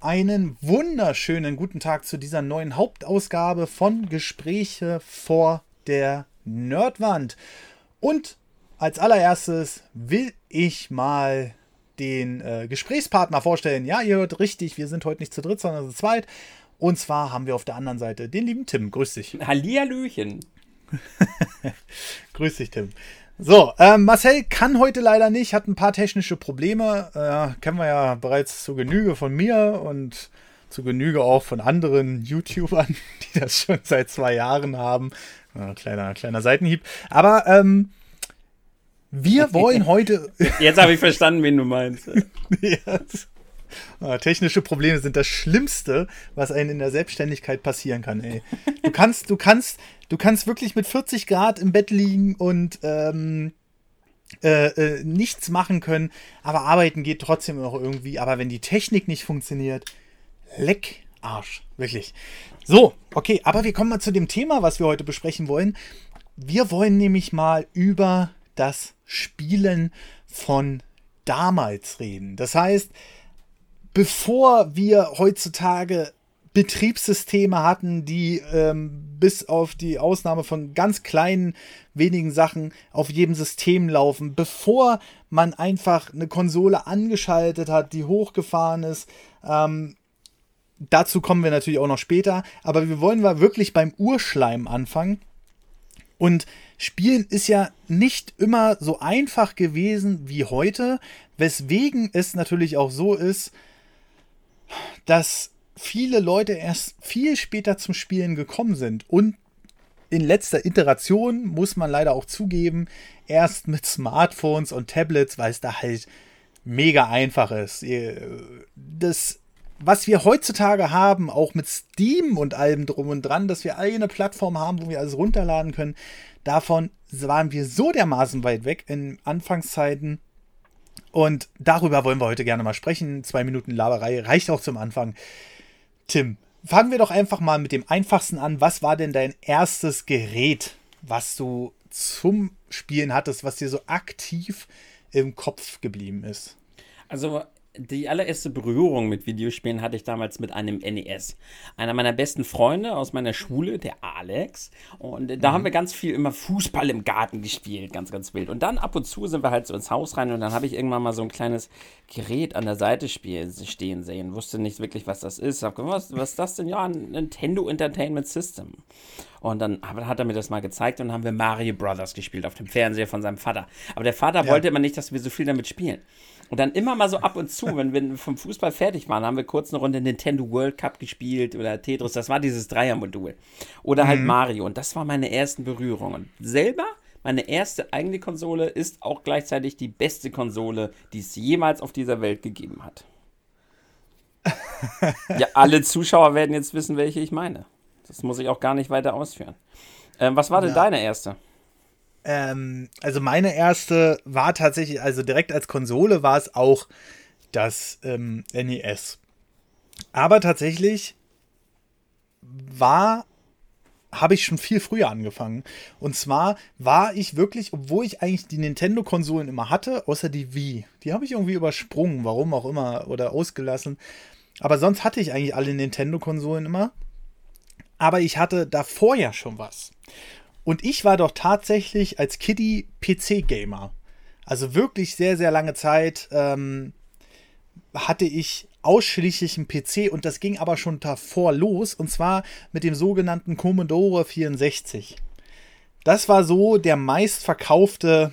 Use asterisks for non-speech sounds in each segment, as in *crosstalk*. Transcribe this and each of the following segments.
einen wunderschönen guten Tag zu dieser neuen Hauptausgabe von Gespräche vor der Nerdwand. Und als allererstes will ich mal den äh, Gesprächspartner vorstellen. Ja, ihr hört richtig, wir sind heute nicht zu dritt, sondern zu zweit. Und zwar haben wir auf der anderen Seite den lieben Tim. Grüß dich. Hallihallöchen. *laughs* Grüß dich, Tim. So, ähm, Marcel kann heute leider nicht, hat ein paar technische Probleme. Äh, kennen wir ja bereits zu Genüge von mir und zu Genüge auch von anderen YouTubern, *laughs* die das schon seit zwei Jahren haben. Äh, kleiner, kleiner Seitenhieb. Aber ähm, wir *laughs* wollen heute. *laughs* Jetzt habe ich verstanden, wen du meinst. ja, Ah, technische Probleme sind das Schlimmste, was einem in der Selbstständigkeit passieren kann. Ey. Du kannst, du kannst, du kannst wirklich mit 40 Grad im Bett liegen und ähm, äh, äh, nichts machen können, aber arbeiten geht trotzdem noch irgendwie. Aber wenn die Technik nicht funktioniert, leck Arsch, wirklich. So, okay, aber wir kommen mal zu dem Thema, was wir heute besprechen wollen. Wir wollen nämlich mal über das Spielen von damals reden. Das heißt, bevor wir heutzutage Betriebssysteme hatten, die ähm, bis auf die Ausnahme von ganz kleinen wenigen Sachen auf jedem System laufen, bevor man einfach eine Konsole angeschaltet hat, die hochgefahren ist. Ähm, dazu kommen wir natürlich auch noch später, aber wir wollen mal wirklich beim Urschleim anfangen. Und Spielen ist ja nicht immer so einfach gewesen wie heute, weswegen es natürlich auch so ist, dass viele Leute erst viel später zum Spielen gekommen sind und in letzter Iteration muss man leider auch zugeben, erst mit Smartphones und Tablets, weil es da halt mega einfach ist. Das, was wir heutzutage haben, auch mit Steam und allem drum und dran, dass wir eine Plattform haben, wo wir alles runterladen können, davon waren wir so dermaßen weit weg in Anfangszeiten, und darüber wollen wir heute gerne mal sprechen. Zwei Minuten Laberei reicht auch zum Anfang. Tim, fangen wir doch einfach mal mit dem einfachsten an. Was war denn dein erstes Gerät, was du zum Spielen hattest, was dir so aktiv im Kopf geblieben ist? Also die allererste Berührung mit Videospielen hatte ich damals mit einem NES. Einer meiner besten Freunde aus meiner Schule, der Alex. Und da mhm. haben wir ganz viel immer Fußball im Garten gespielt, ganz, ganz wild. Und dann ab und zu sind wir halt so ins Haus rein und dann habe ich irgendwann mal so ein kleines Gerät an der Seite stehen sehen. Wusste nicht wirklich, was das ist. Hab was, was ist das denn? Ja, ein Nintendo Entertainment System. Und dann hat er mir das mal gezeigt und dann haben wir Mario Brothers gespielt auf dem Fernseher von seinem Vater. Aber der Vater ja. wollte immer nicht, dass wir so viel damit spielen. Und dann immer mal so ab und zu, *laughs* wenn wir vom Fußball fertig waren, haben wir kurz eine Runde Nintendo World Cup gespielt oder Tetris. Das war dieses Dreiermodul. Oder halt mhm. Mario. Und das war meine ersten Berührungen. Und selber, meine erste eigene Konsole ist auch gleichzeitig die beste Konsole, die es jemals auf dieser Welt gegeben hat. *laughs* ja, alle Zuschauer werden jetzt wissen, welche ich meine. Das muss ich auch gar nicht weiter ausführen. Ähm, was war denn ja. deine erste? Ähm, also meine erste war tatsächlich, also direkt als Konsole war es auch das ähm, NES. Aber tatsächlich war habe ich schon viel früher angefangen. Und zwar war ich wirklich, obwohl ich eigentlich die Nintendo-Konsolen immer hatte, außer die Wii. Die habe ich irgendwie übersprungen, warum auch immer, oder ausgelassen. Aber sonst hatte ich eigentlich alle Nintendo-Konsolen immer. Aber ich hatte davor ja schon was. Und ich war doch tatsächlich als Kiddie PC-Gamer. Also wirklich sehr, sehr lange Zeit ähm, hatte ich ausschließlich einen PC und das ging aber schon davor los und zwar mit dem sogenannten Commodore 64. Das war so der meistverkaufte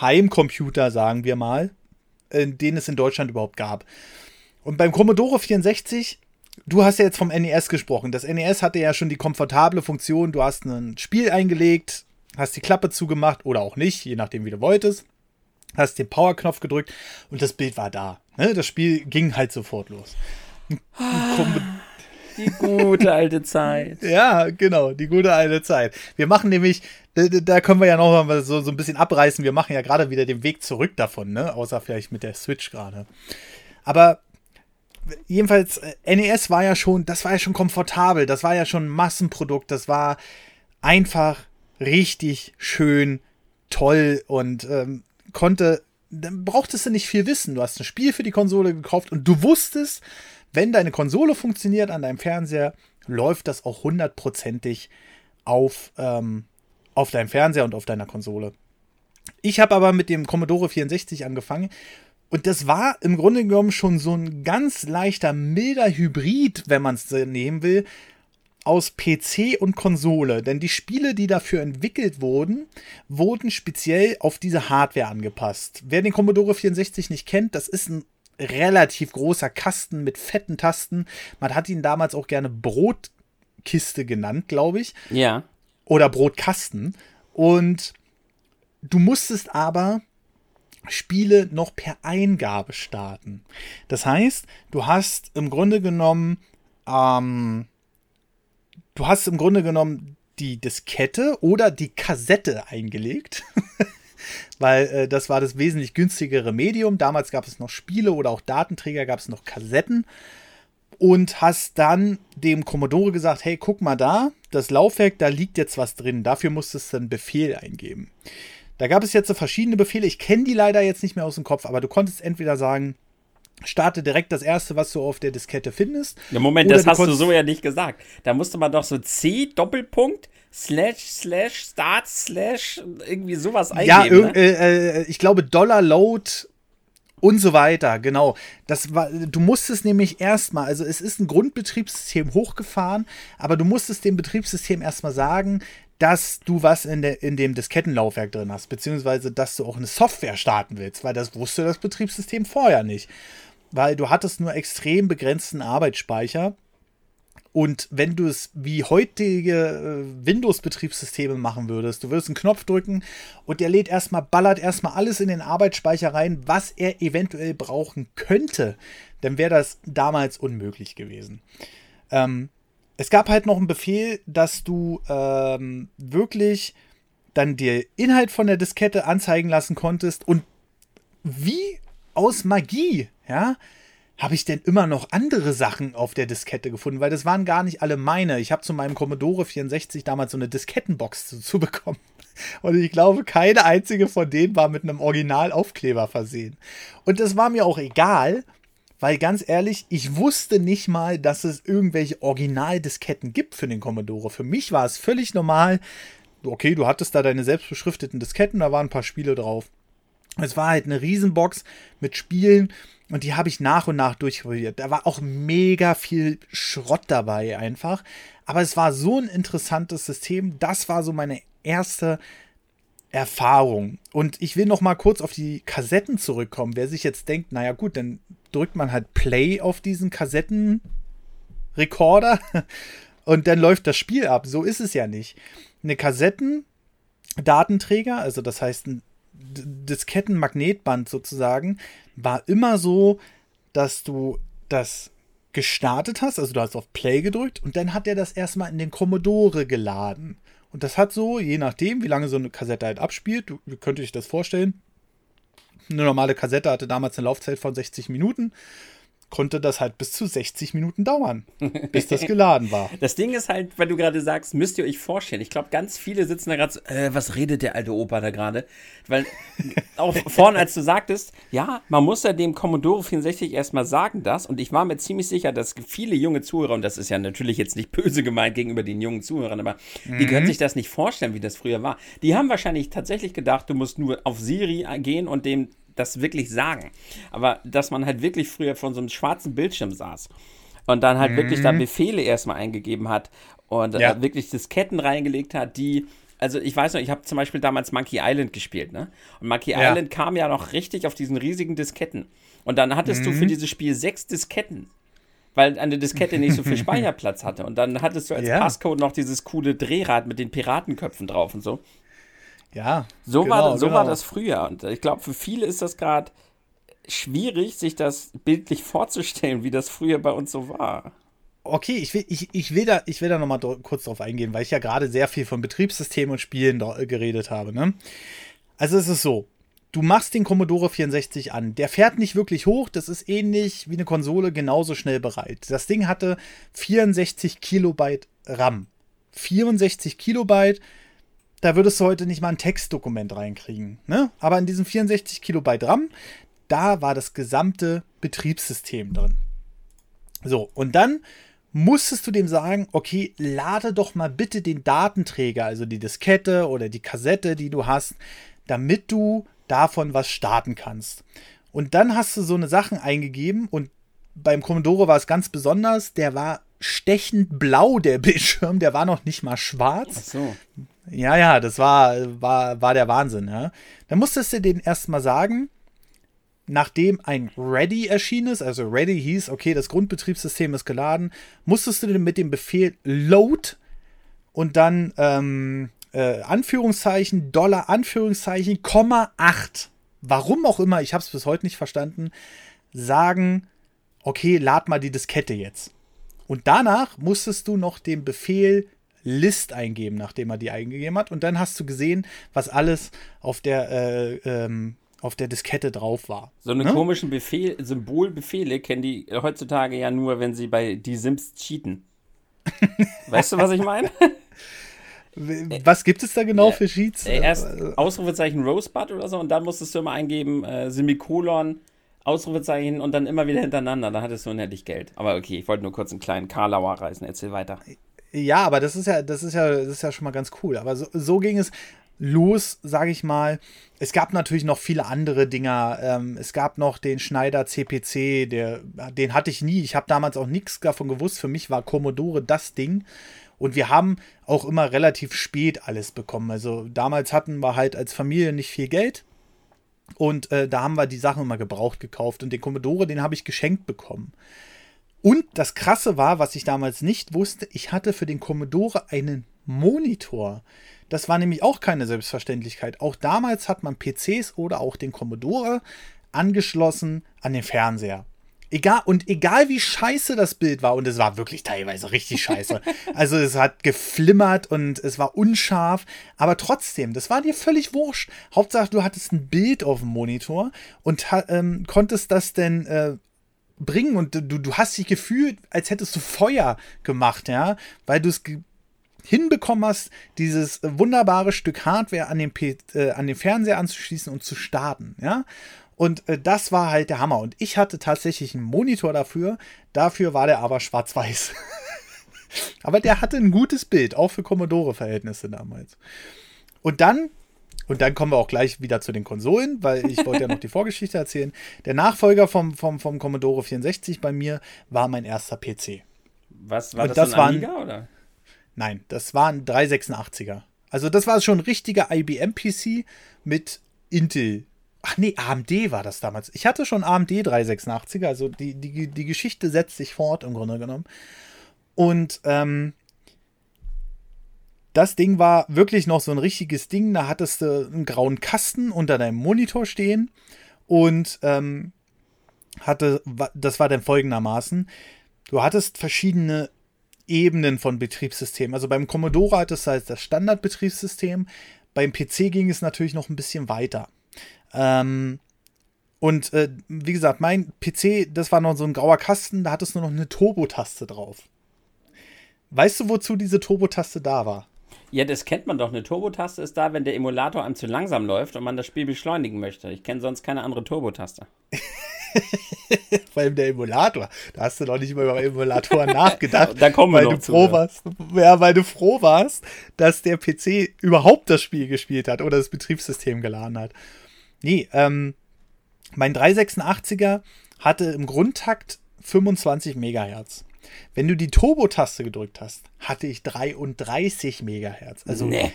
Heimcomputer, sagen wir mal, den es in Deutschland überhaupt gab. Und beim Commodore 64 du hast ja jetzt vom NES gesprochen. Das NES hatte ja schon die komfortable Funktion, du hast ein Spiel eingelegt, hast die Klappe zugemacht oder auch nicht, je nachdem, wie du wolltest. Hast den Power-Knopf gedrückt und das Bild war da. Ne? Das Spiel ging halt sofort los. Die gute alte Zeit. *laughs* ja, genau, die gute alte Zeit. Wir machen nämlich, da, da können wir ja noch mal so, so ein bisschen abreißen. Wir machen ja gerade wieder den Weg zurück davon, ne? Außer vielleicht mit der Switch gerade. Aber jedenfalls, äh, NES war ja schon, das war ja schon komfortabel, das war ja schon ein Massenprodukt, das war einfach richtig schön toll und ähm, konnte dann brauchtest du nicht viel wissen. Du hast ein Spiel für die Konsole gekauft und du wusstest, wenn deine Konsole funktioniert an deinem Fernseher, läuft das auch hundertprozentig auf, ähm, auf deinem Fernseher und auf deiner Konsole. Ich habe aber mit dem Commodore 64 angefangen und das war im Grunde genommen schon so ein ganz leichter, milder Hybrid, wenn man es nehmen will, aus PC und Konsole. Denn die Spiele, die dafür entwickelt wurden, wurden speziell auf diese Hardware angepasst. Wer den Commodore 64 nicht kennt, das ist ein relativ großer Kasten mit fetten Tasten. Man hat ihn damals auch gerne Brotkiste genannt, glaube ich. Ja. Oder Brotkasten. Und du musstest aber Spiele noch per Eingabe starten. Das heißt, du hast im Grunde genommen, ähm, du hast im Grunde genommen die Diskette oder die Kassette eingelegt. *laughs* Weil äh, das war das wesentlich günstigere Medium. Damals gab es noch Spiele oder auch Datenträger, gab es noch Kassetten. Und hast dann dem Commodore gesagt, hey, guck mal da, das Laufwerk, da liegt jetzt was drin. Dafür musstest du einen Befehl eingeben. Da gab es jetzt so verschiedene Befehle. Ich kenne die leider jetzt nicht mehr aus dem Kopf, aber du konntest entweder sagen, starte direkt das erste, was du auf der Diskette findest. Ja, Moment, das du hast du so ja nicht gesagt. Da musste man doch so C Doppelpunkt slash slash start slash irgendwie sowas eingeben. Ja, ne? äh, ich glaube Dollar Load und so weiter, genau. Das war, du musstest nämlich erstmal, also es ist ein Grundbetriebssystem hochgefahren, aber du musstest dem Betriebssystem erstmal sagen, dass du was in, der, in dem Diskettenlaufwerk drin hast, beziehungsweise dass du auch eine Software starten willst, weil das wusste das Betriebssystem vorher nicht. Weil du hattest nur extrem begrenzten Arbeitsspeicher. Und wenn du es wie heutige äh, Windows-Betriebssysteme machen würdest, du würdest einen Knopf drücken und der lädt erstmal, ballert erstmal alles in den Arbeitsspeicher rein, was er eventuell brauchen könnte, dann wäre das damals unmöglich gewesen. Ähm, es gab halt noch einen Befehl, dass du ähm, wirklich dann dir Inhalt von der Diskette anzeigen lassen konntest und wie aus Magie, ja, habe ich denn immer noch andere Sachen auf der Diskette gefunden, weil das waren gar nicht alle meine. Ich habe zu meinem Commodore 64 damals so eine Diskettenbox zu, zu bekommen. *laughs* Und ich glaube, keine einzige von denen war mit einem Originalaufkleber versehen. Und das war mir auch egal, weil ganz ehrlich, ich wusste nicht mal, dass es irgendwelche Originaldisketten gibt für den Commodore. Für mich war es völlig normal. Okay, du hattest da deine selbstbeschrifteten Disketten, da waren ein paar Spiele drauf. Es war halt eine Riesenbox mit Spielen und die habe ich nach und nach durchprobiert. Da war auch mega viel Schrott dabei einfach. Aber es war so ein interessantes System. Das war so meine erste Erfahrung. Und ich will noch mal kurz auf die Kassetten zurückkommen. Wer sich jetzt denkt, naja gut, dann drückt man halt Play auf diesen Kassettenrekorder *laughs* und dann läuft das Spiel ab. So ist es ja nicht. Eine Kassettendatenträger, also das heißt ein Diskettenmagnetband sozusagen, war immer so, dass du das gestartet hast, also du hast auf Play gedrückt und dann hat er das erstmal in den Commodore geladen. Und das hat so, je nachdem, wie lange so eine Kassette halt abspielt, du, könnt ihr euch das vorstellen. Eine normale Kassette hatte damals eine Laufzeit von 60 Minuten konnte das halt bis zu 60 Minuten dauern, bis das geladen war. *laughs* Das Ding ist halt, weil du gerade sagst, müsst ihr euch vorstellen. Ich glaube, ganz viele sitzen da gerade so, äh, was redet der alte Opa da gerade? Weil *laughs* auch vorne, als du sagtest, ja, man muss ja dem Commodore 64 erstmal sagen das. Und ich war mir ziemlich sicher, dass viele junge Zuhörer, und das ist ja natürlich jetzt nicht böse gemeint gegenüber den jungen Zuhörern, aber mhm. die können sich das nicht vorstellen, wie das früher war. Die haben wahrscheinlich tatsächlich gedacht, du musst nur auf Siri gehen und dem das wirklich sagen. Aber dass man halt wirklich früher von so einem schwarzen Bildschirm saß und dann halt mhm. wirklich da mhm. Befehle erstmal eingegeben hat und äh, ja. wirklich Disketten reingelegt hat, die also ich weiß noch, ich habe zum Beispiel damals Monkey Island gespielt, ne? Und Monkey ja. Island kam ja noch richtig auf diesen riesigen Disketten. Und dann hattest mhm. du für mhm. dieses Spiel sechs Disketten, weil eine Diskette nicht so viel *laughs* Speicherplatz hatte. Und dann hattest du als ja. Passcode noch dieses coole Drehrad mit den Piratenköpfen drauf und so. Ja. So, genau, war, so genau. war das früher. Und ich glaube, für viele ist das gerade schwierig, sich das bildlich vorzustellen, wie das früher bei uns so war. Okay, ich will, ich, ich will da, ich will da nochmal kurz drauf eingehen, weil ich ja gerade sehr viel von Betriebssystemen und Spielen geredet habe. Ne? Also es ist so, du machst den Commodore 64 an. Der fährt nicht wirklich hoch, das ist ähnlich wie eine Konsole genauso schnell bereit. Das Ding hatte 64 Kilobyte RAM. 64 Kilobyte da würdest du heute nicht mal ein Textdokument reinkriegen. Ne? Aber in diesem 64 Kilobyte RAM, da war das gesamte Betriebssystem drin. So, und dann musstest du dem sagen, okay, lade doch mal bitte den Datenträger, also die Diskette oder die Kassette, die du hast, damit du davon was starten kannst. Und dann hast du so eine Sachen eingegeben und beim Commodore war es ganz besonders, der war stechend blau, der *laughs* Bildschirm, der war noch nicht mal schwarz. Ach so. Ja, ja, das war, war, war der Wahnsinn, ja. Dann musstest du den erstmal sagen, nachdem ein Ready erschienen ist, also Ready hieß, okay, das Grundbetriebssystem ist geladen, musstest du mit dem Befehl Load und dann ähm, äh, Anführungszeichen, Dollar, Anführungszeichen, Komma 8, warum auch immer, ich habe es bis heute nicht verstanden, sagen, okay, lad mal die Diskette jetzt. Und danach musstest du noch den Befehl List eingeben, nachdem er die eingegeben hat. Und dann hast du gesehen, was alles auf der äh, ähm, auf der Diskette drauf war. So eine ne? komischen Befehl, Symbolbefehle kennen die heutzutage ja nur, wenn sie bei die Sims cheaten. *laughs* weißt du, was ich meine? Was gibt es da genau äh, für Cheats? Äh, erst Ausrufezeichen Rosebud oder so und dann musstest du immer eingeben äh, Semikolon, Ausrufezeichen und dann immer wieder hintereinander. Da hattest du unendlich Geld. Aber okay, ich wollte nur kurz einen kleinen Karlauer reißen. Erzähl weiter. Ja, aber das ist ja, das ist ja, das ist ja schon mal ganz cool. Aber so, so ging es los, sage ich mal. Es gab natürlich noch viele andere Dinger. Ähm, es gab noch den Schneider CPC, der, den hatte ich nie. Ich habe damals auch nichts davon gewusst. Für mich war Commodore das Ding. Und wir haben auch immer relativ spät alles bekommen. Also damals hatten wir halt als Familie nicht viel Geld. Und äh, da haben wir die Sachen immer gebraucht gekauft. Und den Commodore, den habe ich geschenkt bekommen. Und das Krasse war, was ich damals nicht wusste, ich hatte für den Commodore einen Monitor. Das war nämlich auch keine Selbstverständlichkeit. Auch damals hat man PCs oder auch den Commodore angeschlossen an den Fernseher. Egal, und egal wie scheiße das Bild war, und es war wirklich teilweise richtig scheiße. *laughs* also es hat geflimmert und es war unscharf, aber trotzdem, das war dir völlig wurscht. Hauptsache, du hattest ein Bild auf dem Monitor und ähm, konntest das denn äh, bringen und du, du hast dich gefühlt, als hättest du Feuer gemacht, ja, weil du es hinbekommen hast, dieses wunderbare Stück Hardware an den, P äh, an den Fernseher anzuschließen und zu starten, ja. Und äh, das war halt der Hammer. Und ich hatte tatsächlich einen Monitor dafür. Dafür war der aber schwarz-weiß. *laughs* aber der hatte ein gutes Bild, auch für Commodore-Verhältnisse damals. Und dann, und dann kommen wir auch gleich wieder zu den Konsolen, weil ich wollte ja noch die *laughs* Vorgeschichte erzählen. Der Nachfolger vom, vom, vom Commodore 64 bei mir war mein erster PC. Was war und das, das ein Amiga, oder? Nein, das war ein 386er. Also das war schon ein richtiger IBM-PC mit Intel. Ach nee, AMD war das damals. Ich hatte schon AMD 386er, also die, die, die Geschichte setzt sich fort im Grunde genommen. Und ähm, das Ding war wirklich noch so ein richtiges Ding. Da hattest du einen grauen Kasten unter deinem Monitor stehen und ähm, hatte, das war dann folgendermaßen. Du hattest verschiedene Ebenen von Betriebssystemen. Also beim Commodore hat es halt das Standardbetriebssystem. Beim PC ging es natürlich noch ein bisschen weiter. Ähm, und äh, wie gesagt, mein PC, das war noch so ein grauer Kasten, da hat es nur noch eine Turbo-Taste drauf. Weißt du, wozu diese Turbo-Taste da war? Ja, das kennt man doch. Eine Turbo-Taste ist da, wenn der Emulator einem zu langsam läuft und man das Spiel beschleunigen möchte. Ich kenne sonst keine andere Turbo-Taste. *laughs* Vor allem der Emulator. Da hast du noch nicht mal über Emulatoren *laughs* nachgedacht. da kommen wir weil du froh warst. Ja, weil du froh warst, dass der PC überhaupt das Spiel gespielt hat oder das Betriebssystem geladen hat. Nee, ähm, mein 386er hatte im Grundtakt 25 Megahertz. Wenn du die Turbo-Taste gedrückt hast, hatte ich 33 Megahertz. Also nee.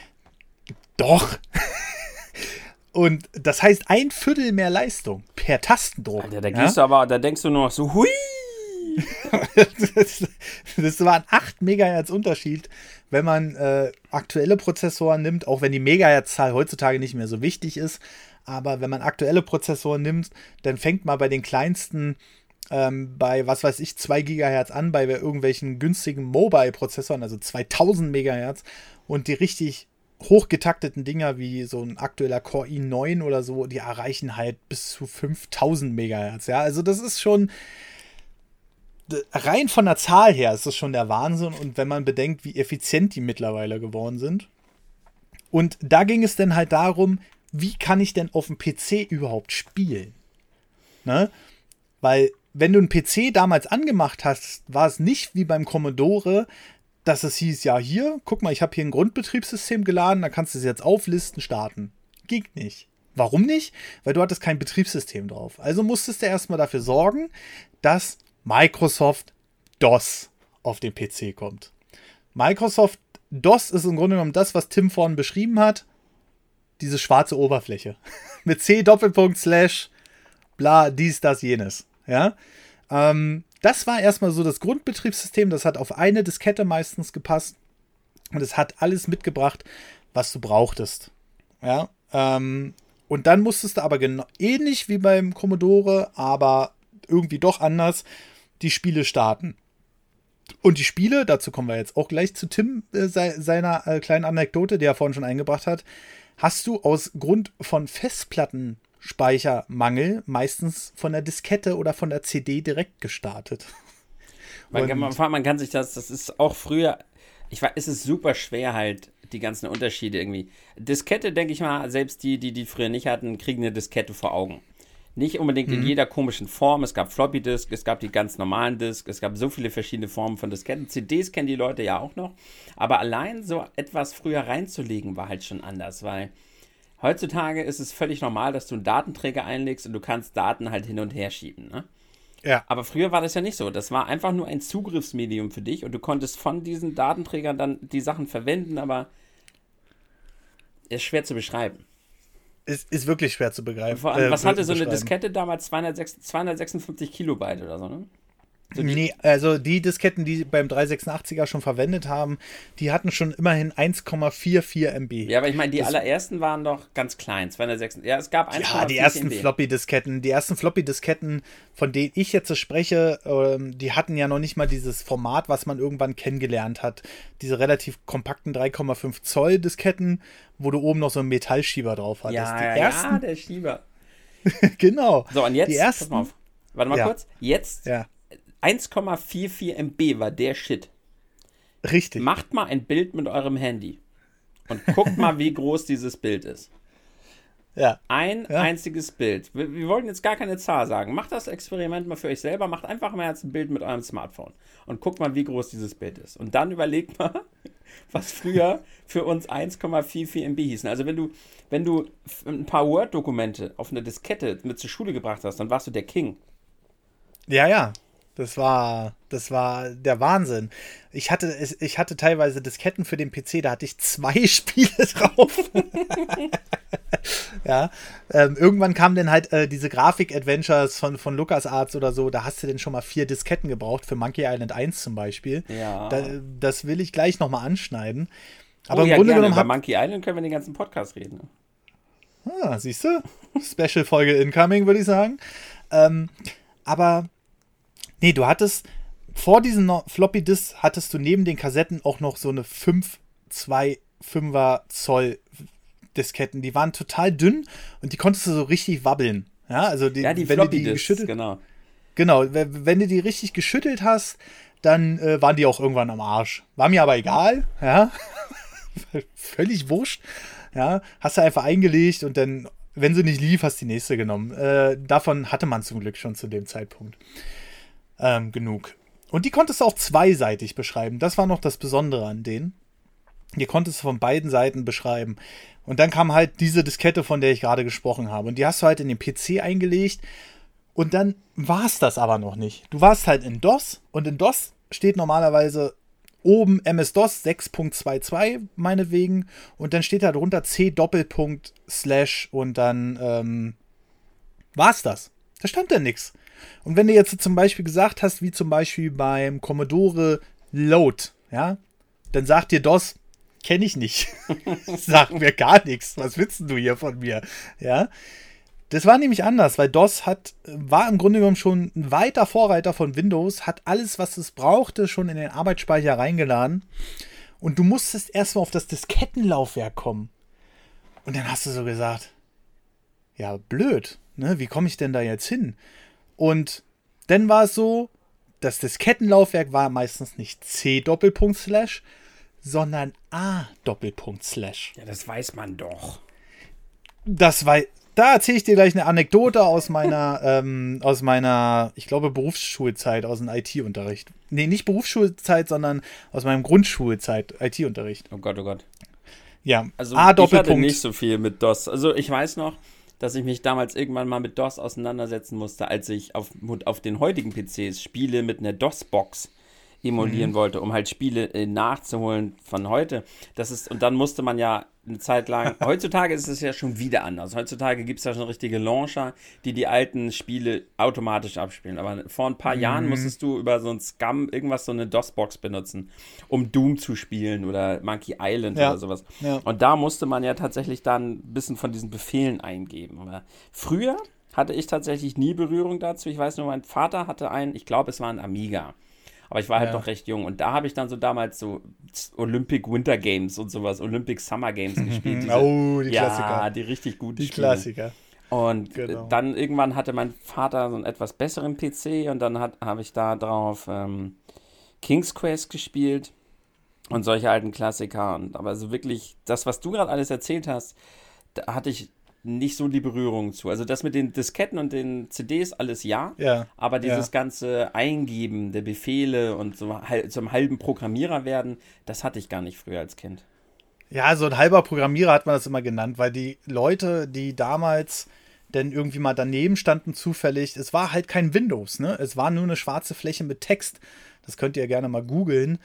doch. *laughs* Und das heißt ein Viertel mehr Leistung per Tastendruck. Alter, da gehst ja? du aber, da denkst du nur noch so, hui. das, *laughs* das war ein 8 Megahertz Unterschied, wenn man äh, aktuelle Prozessoren nimmt, auch wenn die Megahertz-Zahl heutzutage nicht mehr so wichtig ist. Aber wenn man aktuelle Prozessoren nimmt, dann fängt man bei den kleinsten ähm, bei, was weiß ich, 2 Gigahertz an, bei irgendwelchen günstigen Mobile-Prozessoren, also 2000 Megahertz. Und die richtig hochgetakteten Dinger wie so ein aktueller Core i9 oder so, die erreichen halt bis zu 5000 Megahertz. Ja, also das ist schon rein von der Zahl her ist das schon der Wahnsinn und wenn man bedenkt, wie effizient die mittlerweile geworden sind. Und da ging es dann halt darum, wie kann ich denn auf dem PC überhaupt spielen? Ne? Weil, wenn du einen PC damals angemacht hast, war es nicht wie beim Commodore, dass es hieß, ja, hier, guck mal, ich habe hier ein Grundbetriebssystem geladen, da kannst du es jetzt auflisten, starten. Ging nicht. Warum nicht? Weil du hattest kein Betriebssystem drauf. Also musstest du erstmal dafür sorgen, dass Microsoft DOS auf den PC kommt. Microsoft DOS ist im Grunde genommen das, was Tim vorhin beschrieben hat. Diese schwarze Oberfläche. *laughs* Mit C Doppelpunkt Slash bla, dies, das, jenes. Ja. Ähm, das war erstmal so das Grundbetriebssystem. Das hat auf eine Diskette meistens gepasst. Und es hat alles mitgebracht, was du brauchtest. Ja. Ähm, und dann musstest du aber genau ähnlich wie beim Commodore, aber irgendwie doch anders, die Spiele starten. Und die Spiele, dazu kommen wir jetzt auch gleich zu Tim, äh, seiner äh, kleinen Anekdote, die er vorhin schon eingebracht hat, hast du aus Grund von Festplattenspeichermangel meistens von der Diskette oder von der CD direkt gestartet. Man kann, man, man kann sich das, das ist auch früher, ich weiß, es ist super schwer halt, die ganzen Unterschiede irgendwie. Diskette, denke ich mal, selbst die, die die früher nicht hatten, kriegen eine Diskette vor Augen. Nicht unbedingt mhm. in jeder komischen Form. Es gab Floppy Disk, es gab die ganz normalen Disk, es gab so viele verschiedene Formen von Disketten. CDs kennen die Leute ja auch noch. Aber allein so etwas früher reinzulegen war halt schon anders, weil heutzutage ist es völlig normal, dass du einen Datenträger einlegst und du kannst Daten halt hin und her schieben. Ne? Ja. Aber früher war das ja nicht so. Das war einfach nur ein Zugriffsmedium für dich und du konntest von diesen Datenträgern dann die Sachen verwenden, aber ist schwer zu beschreiben. Ist, ist wirklich schwer zu begreifen. Vor allem, äh, was hatte so eine Diskette damals? 256, 256 Kilobyte oder so, ne? So nee, also die Disketten, die beim 386er schon verwendet haben, die hatten schon immerhin 1,44 MB. Ja, aber ich meine, die das allerersten waren doch ganz klein, 206. Ja, es gab 1,44 Ja, die ersten Floppy-Disketten, die ersten Floppy-Disketten, von denen ich jetzt so spreche, ähm, die hatten ja noch nicht mal dieses Format, was man irgendwann kennengelernt hat. Diese relativ kompakten 3,5 Zoll Disketten, wo du oben noch so einen Metallschieber drauf hattest. Ja, die ersten, ja der Schieber. *laughs* genau. So, und jetzt, die ersten, pass mal auf. Warte mal ja. kurz. Jetzt ja. 1,44 MB war der Shit. Richtig. Macht mal ein Bild mit eurem Handy und guckt mal, wie groß dieses Bild ist. Ja. Ein ja. einziges Bild. Wir, wir, wollten jetzt gar keine Zahl sagen. Macht das Experiment mal für euch selber. Macht einfach mal jetzt ein Bild mit eurem Smartphone und guckt mal, wie groß dieses Bild ist. Und dann überlegt mal, *laughs* was früher für uns 1,44 MB hießen. Also wenn du, wenn du ein paar Word-Dokumente auf eine Diskette mit zur Schule gebracht hast, dann warst du der King. Ja, ja. Das war, das war der Wahnsinn. Ich hatte, ich hatte teilweise Disketten für den PC, da hatte ich zwei *laughs* Spiele drauf. ja. Ähm, irgendwann kamen dann halt äh, diese Grafik-Adventures von, von LucasArts oder so, da hast du denn schon mal vier Disketten gebraucht, für Monkey Island 1 zum Beispiel. Ja. Da, das will ich gleich nochmal anschneiden. Aber oh, im ja, Grunde gerne. genommen. Bei Monkey Island können wir den ganzen Podcast reden. Ah, siehst du? Special-Folge incoming, würde ich sagen. Ähm, aber Nee, du hattest vor diesen Floppy Disk hattest du neben den Kassetten auch noch so eine 5, 2, 5er Zoll Disketten. Die waren total dünn und die konntest du so richtig wabbeln. Ja, also die, ja, die wenn Floppy du die geschüttelt, genau. Genau, wenn du die richtig geschüttelt hast, dann äh, waren die auch irgendwann am Arsch. War mir aber egal, ja. *laughs* Völlig wurscht. Ja, hast du einfach eingelegt und dann, wenn sie nicht lief, hast du die nächste genommen. Äh, davon hatte man zum Glück schon zu dem Zeitpunkt ähm, genug. Und die konntest du auch zweiseitig beschreiben. Das war noch das Besondere an denen. Die konntest du von beiden Seiten beschreiben. Und dann kam halt diese Diskette, von der ich gerade gesprochen habe. Und die hast du halt in den PC eingelegt. Und dann war es das aber noch nicht. Du warst halt in DOS. Und in DOS steht normalerweise oben MS-DOS 6.22, meinetwegen. Und dann steht da drunter C Doppelpunkt Slash. Und dann ähm, war es das. Da stand dann nichts. Und wenn du jetzt zum Beispiel gesagt hast, wie zum Beispiel beim Commodore Load, ja, dann sagt dir DOS, kenne ich nicht. *laughs* Sagt mir gar nichts. Was willst du hier von mir? Ja. Das war nämlich anders, weil DOS hat, war im Grunde genommen schon ein weiter Vorreiter von Windows, hat alles, was es brauchte, schon in den Arbeitsspeicher reingeladen. Und du musstest erstmal auf das Diskettenlaufwerk kommen. Und dann hast du so gesagt, ja, blöd, ne? Wie komme ich denn da jetzt hin? Und dann war es so, dass das Kettenlaufwerk war meistens nicht C Doppelpunkt Slash, sondern A Doppelpunkt Slash. Ja, das weiß man doch. Das war, da erzähle ich dir gleich eine Anekdote aus meiner, *laughs* ähm, aus meiner, ich glaube, Berufsschulzeit, aus dem IT-Unterricht. Nee, nicht Berufsschulzeit, sondern aus meinem Grundschulzeit, IT-Unterricht. Oh Gott, oh Gott. Ja, Also A ich hatte Doppelpunkt. nicht so viel mit DOS. Also ich weiß noch, dass ich mich damals irgendwann mal mit DOS auseinandersetzen musste, als ich auf, auf den heutigen PCs Spiele mit einer DOS-Box emulieren Mhm. wollte, um halt Spiele äh, nachzuholen von heute. Das ist, und dann musste man ja eine Zeit lang, *laughs* heutzutage ist es ja schon wieder anders. Heutzutage gibt es ja schon richtige Launcher, die die alten Spiele automatisch abspielen. Aber vor ein paar Mhm. Jahren musstest du über so ein Scum irgendwas, so eine DOS-Box benutzen, um Doom zu spielen oder Monkey Island Ja. oder sowas. Ja. Und da musste man ja tatsächlich dann ein bisschen von diesen Befehlen eingeben. Aber früher hatte ich tatsächlich nie Berührung dazu. Ich weiß nur, mein Vater hatte einen, ich glaube, es war ein Amiga. Aber ich war halt Ja. noch recht jung. Und da habe ich dann so damals so Olympic Winter Games und sowas, Olympic Summer Games gespielt. *laughs* Diese, Oh, die ja, Klassiker. die richtig guten Die Spiele. Klassiker. Und Genau. dann irgendwann hatte mein Vater so einen etwas besseren PC und dann habe ich da drauf ähm, King's Quest gespielt und solche alten Klassiker. Und, aber so wirklich, das, was du gerade alles erzählt hast, da hatte ich nicht so die Berührung zu. Also das mit den Disketten und den CDs, alles ja. Ja. Aber dieses Ja. ganze Eingeben der Befehle und so zum halben Programmierer werden, das hatte ich gar nicht früher als Kind. Ja, so ein halber Programmierer hat man das immer genannt, weil die Leute, die damals denn irgendwie mal daneben standen zufällig, es war halt kein Windows, ne? Es war nur eine schwarze Fläche mit Text. Das könnt ihr gerne mal googeln.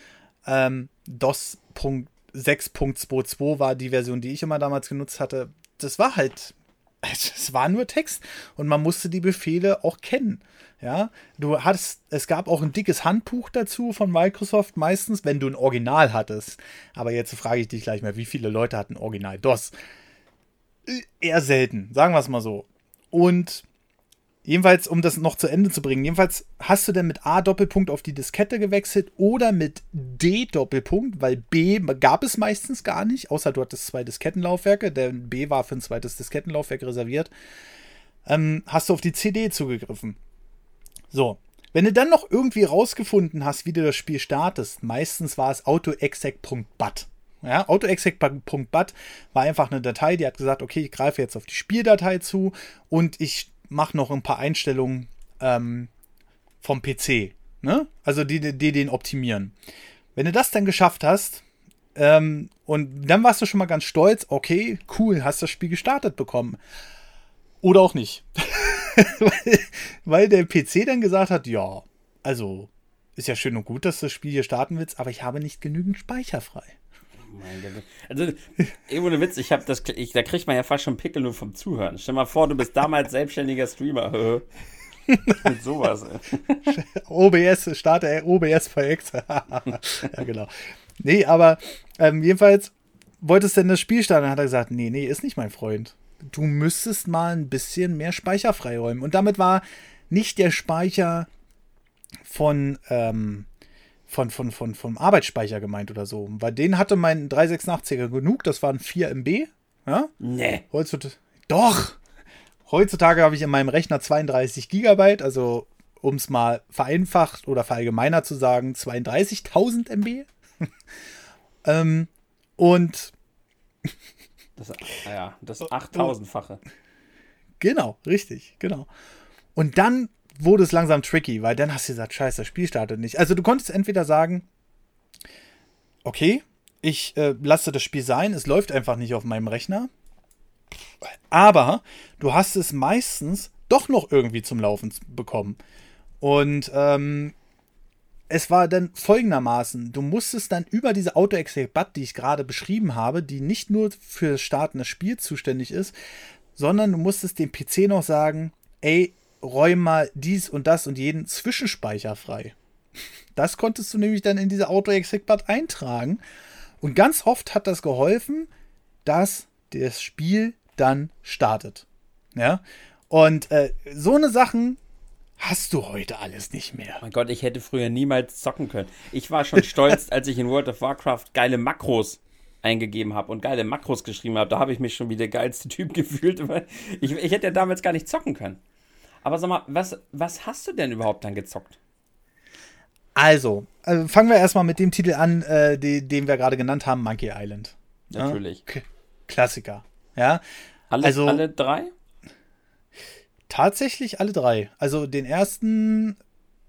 Ähm, DOS.6.22 war die Version, die ich immer damals genutzt hatte. Das war halt, *laughs* es war nur Text und man musste die Befehle auch kennen. Ja, du hattest, es gab auch ein dickes Handbuch dazu von Microsoft meistens, wenn du ein Original hattest. Aber jetzt frage ich dich gleich mal, wie viele Leute hatten Original DOS? Äh, Eher selten, sagen wir es mal so. Und jedenfalls, um das noch zu Ende zu bringen, jedenfalls hast du denn mit A Doppelpunkt auf die Diskette gewechselt oder mit D Doppelpunkt, weil B gab es meistens gar nicht, außer du hattest zwei Diskettenlaufwerke, denn B war für ein zweites Diskettenlaufwerk reserviert, ähm, hast du auf die CD zugegriffen. So, wenn du dann noch irgendwie rausgefunden hast, wie du das Spiel startest, meistens war es autoexec.bat. Ja, autoexec.bat war einfach eine Datei, die hat gesagt, okay, ich greife jetzt auf die Spieldatei zu und ich mache noch ein paar Einstellungen ähm, vom PC. Ne? Also die, die, die den optimieren. Wenn du das dann geschafft hast, ähm, und dann warst du schon mal ganz stolz, okay, cool, hast das Spiel gestartet bekommen. Oder auch nicht. *laughs* weil, weil der PC dann gesagt hat, ja, also ist ja schön und gut, dass du das Spiel hier starten willst, aber ich habe nicht genügend Speicher frei. Also, ey, ohne Witz, ich hab das, ich, da kriegt man ja fast schon Pickel nur vom Zuhören. Stell mal vor, du bist damals selbstständiger Streamer. *laughs* Mit sowas. OBS, *laughs* starte OBS bei X. ja, genau. Nee, aber ähm, jedenfalls wolltest du denn das Spiel starten? Dann hat er gesagt, nee, nee, ist nicht mein Freund. Du müsstest mal ein bisschen mehr Speicher freiräumen. Und damit war nicht der Speicher von, ähm, von, von, von, vom Arbeitsspeicher gemeint oder so. Weil den hatte mein 386er genug, das waren 4 MB. Ja? Nee. Heutzutage. Doch! Heutzutage habe ich in meinem Rechner 32 Gigabyte, also um es mal vereinfacht oder verallgemeinert zu sagen, 32.000 MB. *laughs* ähm, und Das, ja, das 8000-fache. genau, richtig, genau. Und dann wurde es langsam tricky, weil dann hast du gesagt, scheiße, das Spiel startet nicht. Also du konntest entweder sagen, okay, ich äh, lasse das Spiel sein, es läuft einfach nicht auf meinem Rechner. Aber du hast es meistens doch noch irgendwie zum Laufen bekommen. Und ähm, es war dann folgendermaßen: Du musstest dann über diese Auto-Exec-Bat, die ich gerade beschrieben habe, die nicht nur für das Starten des Spiels zuständig ist, sondern du musstest dem PC noch sagen: Ey, räum mal dies und das und jeden Zwischenspeicher frei. Das konntest du nämlich dann in diese Auto-Exec-Bat eintragen. Und ganz oft hat das geholfen, dass das Spiel dann startet. Ja. Und äh, so eine Sachen hast du heute alles nicht mehr. Mein Gott, ich hätte früher niemals zocken können. Ich war schon stolz, *laughs* als ich in World of Warcraft geile Makros eingegeben habe und geile Makros geschrieben habe. Da habe ich mich schon wie der geilste Typ *laughs* gefühlt. Ich, ich hätte ja damals gar nicht zocken können. Aber sag mal, was, was hast du denn überhaupt dann gezockt? Also, also fangen wir erstmal mit dem Titel an, äh, die, den wir gerade genannt haben, Monkey Island. Natürlich. Ja? Klassiker. Ja. Alle, Also- alle drei? Tatsächlich alle drei. Also den ersten,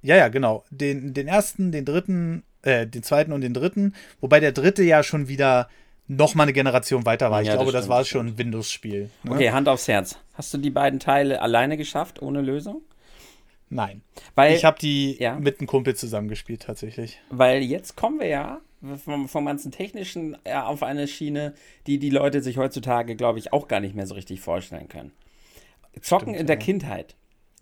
ja, ja, genau. Den, den ersten, den dritten, äh, den zweiten und den dritten. Wobei der dritte ja schon wieder noch mal eine Generation weiter war. Ich Ja, das glaube, das stimmt, war das schon ein Windows-Spiel. Ne? Okay, Hand aufs Herz. Hast du die beiden Teile alleine geschafft, ohne Lösung? Nein. Weil, Ich habe die ja. mit einem Kumpel zusammengespielt, tatsächlich. weil jetzt kommen wir ja vom, vom ganzen Technischen äh, auf eine Schiene, die die Leute sich heutzutage, glaube ich, auch gar nicht mehr so richtig vorstellen können. Zocken Stimmt, in der ja. Kindheit.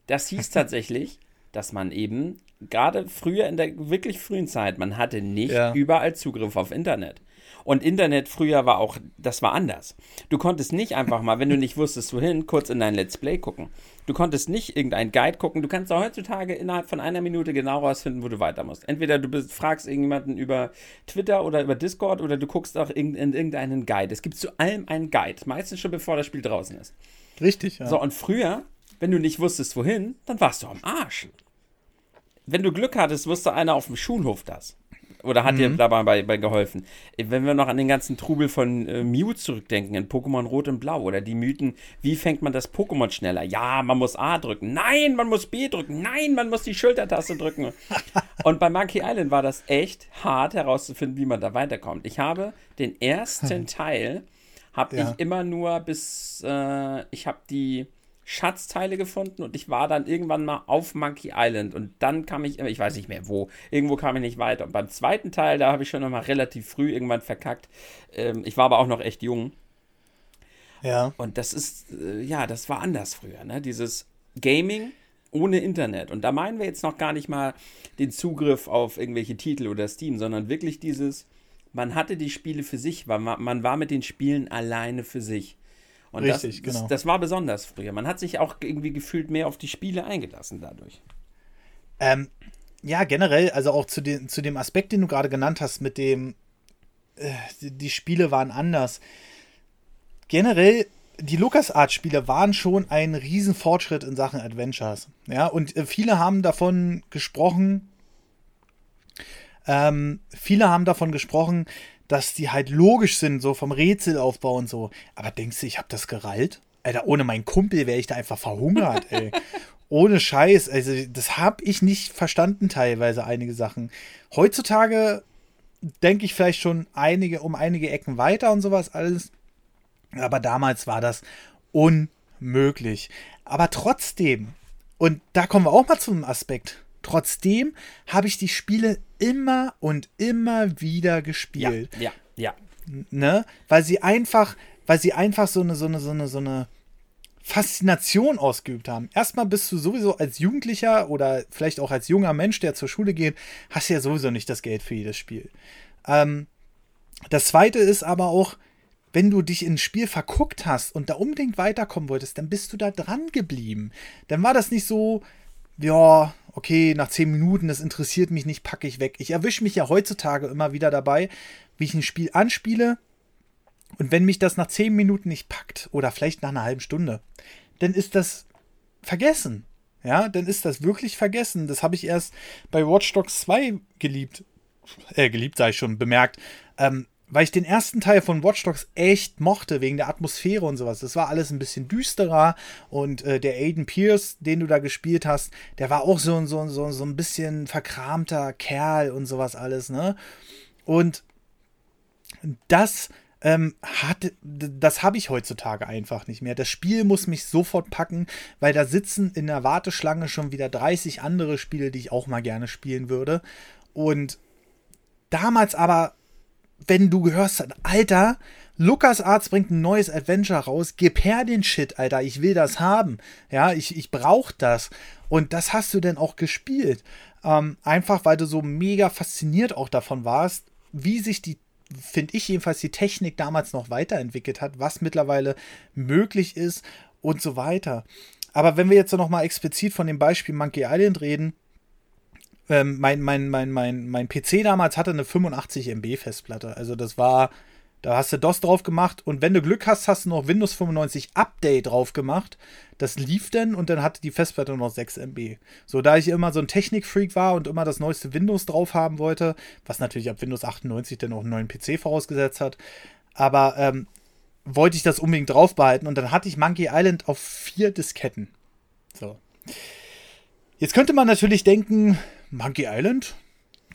Das hieß tatsächlich, *laughs* dass man eben gerade früher in der wirklich frühen Zeit, man hatte nicht Ja. überall Zugriff auf Internet. Und Internet früher war auch, das war anders. Du konntest nicht einfach mal, wenn du nicht wusstest, wohin, kurz in dein Let's Play gucken. Du konntest nicht irgendeinen Guide gucken. Du kannst auch heutzutage innerhalb von einer Minute genau rausfinden, wo du weiter musst. Entweder du bist, fragst irgendjemanden über Twitter oder über Discord oder du guckst auch in, in irgendeinen Guide. Es gibt zu allem einen Guide, meistens schon bevor das Spiel draußen ist. Richtig, ja. So, und früher, wenn du nicht wusstest, wohin, dann warst du am Arsch. Wenn du Glück hattest, wusste einer auf dem Schulhof das. Oder hat dir dabei bei, bei geholfen. Wenn wir noch an den ganzen Trubel von äh, Mew zurückdenken, in Pokémon Rot und Blau oder die Mythen, wie fängt man das Pokémon schneller? Ja, man muss A drücken. Nein, man muss B drücken. Nein, man muss die Schultertaste drücken. *laughs* und bei Monkey Island war das echt hart herauszufinden, wie man da weiterkommt. Ich habe den ersten *laughs* Teil, habe Ja. ich immer nur bis, äh, ich habe die Schatzteile gefunden und ich war dann irgendwann mal auf Monkey Island und dann kam ich, ich weiß nicht mehr wo, irgendwo kam ich nicht weiter. Und beim zweiten Teil, da habe ich schon noch mal relativ früh irgendwann verkackt. Ähm, ich war aber auch noch echt jung ja. und das ist, äh, ja, das war anders früher, ne? Dieses Gaming ohne Internet. Und da meinen wir jetzt noch gar nicht mal den Zugriff auf irgendwelche Titel oder Steam, sondern wirklich dieses, man hatte die Spiele für sich, man war mit den Spielen alleine für sich. Und Richtig, das, genau. Das, das war besonders früher. Man hat sich auch irgendwie gefühlt mehr auf die Spiele eingelassen dadurch. Ähm, ja, generell, also auch zu, den, zu dem Aspekt, den du gerade genannt hast, mit dem, äh, die, die Spiele waren anders. Generell, die LucasArts-Spiele waren schon ein Riesenfortschritt in Sachen Adventures. Ja, und äh, viele haben davon gesprochen, ähm, viele haben davon gesprochen, dass die halt logisch sind, so vom Rätselaufbau und so. Aber denkst du, ich habe das gerallt? Alter, ohne meinen Kumpel wäre ich da einfach verhungert, ey. *laughs* Ohne Scheiß. Also, das habe ich nicht verstanden, teilweise einige Sachen. Heutzutage denke ich vielleicht schon einige, um einige Ecken weiter und sowas alles. Aber damals war das unmöglich. Aber trotzdem, und da kommen wir auch mal zum Aspekt. Trotzdem habe ich die Spiele immer und immer wieder Ja, gespielt ja, ja. ne? Weil sie einfach, weil sie einfach so eine, so eine, so eine, so eine Faszination ausgeübt haben. Erstmal bist du sowieso als Jugendlicher oder vielleicht auch als junger Mensch, der zur Schule geht, hast ja sowieso nicht das Geld für jedes Spiel. Ähm, das zweite ist aber auch, wenn du dich in ein Spiel verguckt hast und da unbedingt weiterkommen wolltest, dann bist du da dran geblieben. Dann war das nicht so, ja, okay, nach zehn Minuten, das interessiert mich nicht, packe ich weg. Ich erwische mich ja heutzutage immer wieder dabei, wie ich ein Spiel anspiele und wenn mich das nach zehn Minuten nicht packt oder vielleicht nach einer halben Stunde, dann ist das vergessen. Ja, dann ist das wirklich vergessen. Das habe ich erst bei Watch Dogs 2 geliebt. Äh, geliebt, sei ich schon, bemerkt. Ähm, weil ich den ersten Teil von Watch Dogs echt mochte, wegen der Atmosphäre und sowas. Das war alles ein bisschen düsterer und äh, der Aiden Pierce, den du da gespielt hast, der war auch so, so, so, so ein bisschen verkramter Kerl und sowas alles, ne? Und das ähm, hat, das habe ich heutzutage einfach nicht mehr. Das Spiel muss mich sofort packen, weil da sitzen in der Warteschlange schon wieder 30 andere Spiele, die ich auch mal gerne spielen würde. Und damals aber, wenn du gehörst, Alter, LucasArts bringt ein neues Adventure raus, gib her den Shit, Alter, ich will das haben. Ja, ich, ich brauch das. Und das hast du denn auch gespielt. Ähm, einfach, weil du so mega fasziniert auch davon warst, wie sich die finde ich jedenfalls, die Technik damals noch weiterentwickelt hat, was mittlerweile möglich ist und so weiter. Aber wenn wir jetzt noch mal explizit von dem Beispiel Monkey Island reden, ähm, mein, mein, mein, mein, mein PC damals hatte eine 85 MB Festplatte. Also das war Da hast du DOS drauf gemacht und wenn du Glück hast, hast du noch Windows 95 Update drauf gemacht. Das lief dann und dann hatte die Festplatte noch 6 MB. So, da ich immer so ein Technikfreak war und immer das neueste Windows drauf haben wollte, was natürlich ab Windows 98 dann auch einen neuen PC vorausgesetzt hat, aber ähm, wollte ich das unbedingt drauf behalten und dann hatte ich Monkey Island auf vier Disketten. So. Jetzt könnte man natürlich denken, Monkey Island,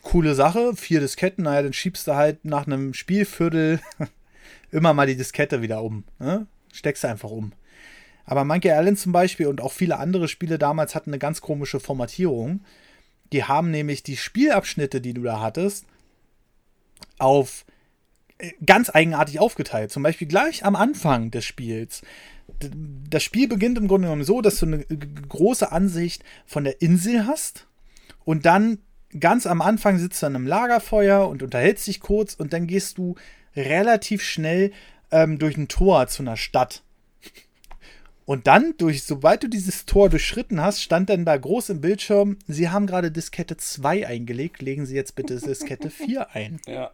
coole Sache, vier Disketten, naja, dann schiebst du halt nach einem Spielviertel *laughs* immer mal die Diskette wieder um. Ne? Steckst du einfach um. Aber Monkey Island zum Beispiel und auch viele andere Spiele damals hatten eine ganz komische Formatierung. Die haben nämlich die Spielabschnitte, die du da hattest, auf äh, ganz eigenartig aufgeteilt. Zum Beispiel gleich am Anfang des Spiels. Das Spiel beginnt im Grunde genommen so, dass du eine große Ansicht von der Insel hast und dann ganz am Anfang sitzt du an einem Lagerfeuer und unterhältst dich kurz und dann gehst du relativ schnell ähm, durch ein Tor zu einer Stadt. Und dann, durch, sobald du dieses Tor durchschritten hast, stand dann da groß im Bildschirm, Sie haben gerade Diskette 2 eingelegt, legen Sie jetzt bitte Diskette *laughs* 4 ein. Ja.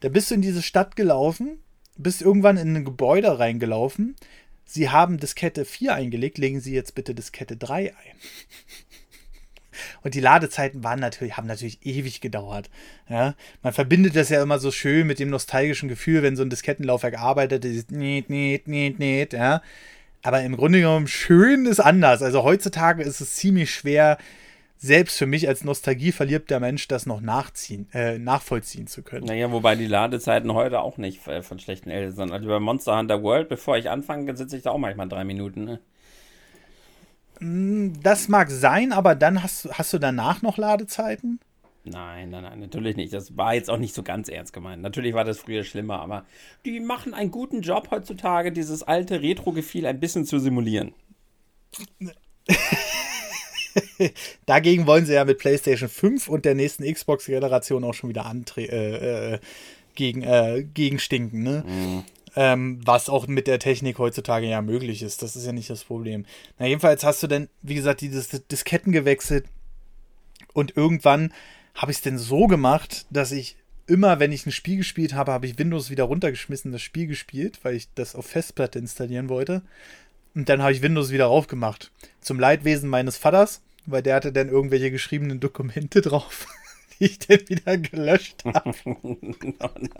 Da bist du in diese Stadt gelaufen, bist irgendwann in ein Gebäude reingelaufen. Sie haben Diskette 4 eingelegt, legen Sie jetzt bitte Diskette 3 ein. Und die Ladezeiten waren natürlich, haben natürlich ewig gedauert. Ja? Man verbindet das ja immer so schön mit dem nostalgischen Gefühl, wenn so ein Diskettenlaufwerk arbeitet, dieses niet, niet, niet, niet, ja. Aber im Grunde genommen schön ist anders. Also heutzutage ist es ziemlich schwer, selbst für mich als nostalgieverliebter Mensch das noch nachziehen, äh, nachvollziehen zu können. Naja, wobei die Ladezeiten heute auch nicht äh, von schlechten Eltern sind. Also bei Monster Hunter World, bevor ich anfange, sitze ich da auch manchmal drei Minuten. Ne? Mm, das mag sein, aber dann hast, hast du danach noch Ladezeiten? Nein, nein, nein, natürlich nicht. Das war jetzt auch nicht so ganz ernst gemeint. Natürlich war das früher schlimmer, aber die machen einen guten Job heutzutage, dieses alte Retro-Gefühl ein bisschen zu simulieren. *laughs* Dagegen wollen sie ja mit PlayStation 5 und der nächsten Xbox-Generation auch schon wieder antre äh, äh, gegen, äh, gegenstinken. Ne? Mhm. Ähm, was auch mit der Technik heutzutage ja möglich ist. Das ist ja nicht das Problem. Na, jedenfalls hast du dann, wie gesagt, die Dis Disketten gewechselt. Und irgendwann habe ich es denn so gemacht, dass ich immer, wenn ich ein Spiel gespielt habe, habe ich Windows wieder runtergeschmissen, das Spiel gespielt, weil ich das auf Festplatte installieren wollte. Und dann habe ich Windows wieder aufgemacht. Zum Leidwesen meines Vaters, weil der hatte dann irgendwelche geschriebenen Dokumente *laughs* drauf, die ich dann wieder gelöscht *laughs* habe. oh nein.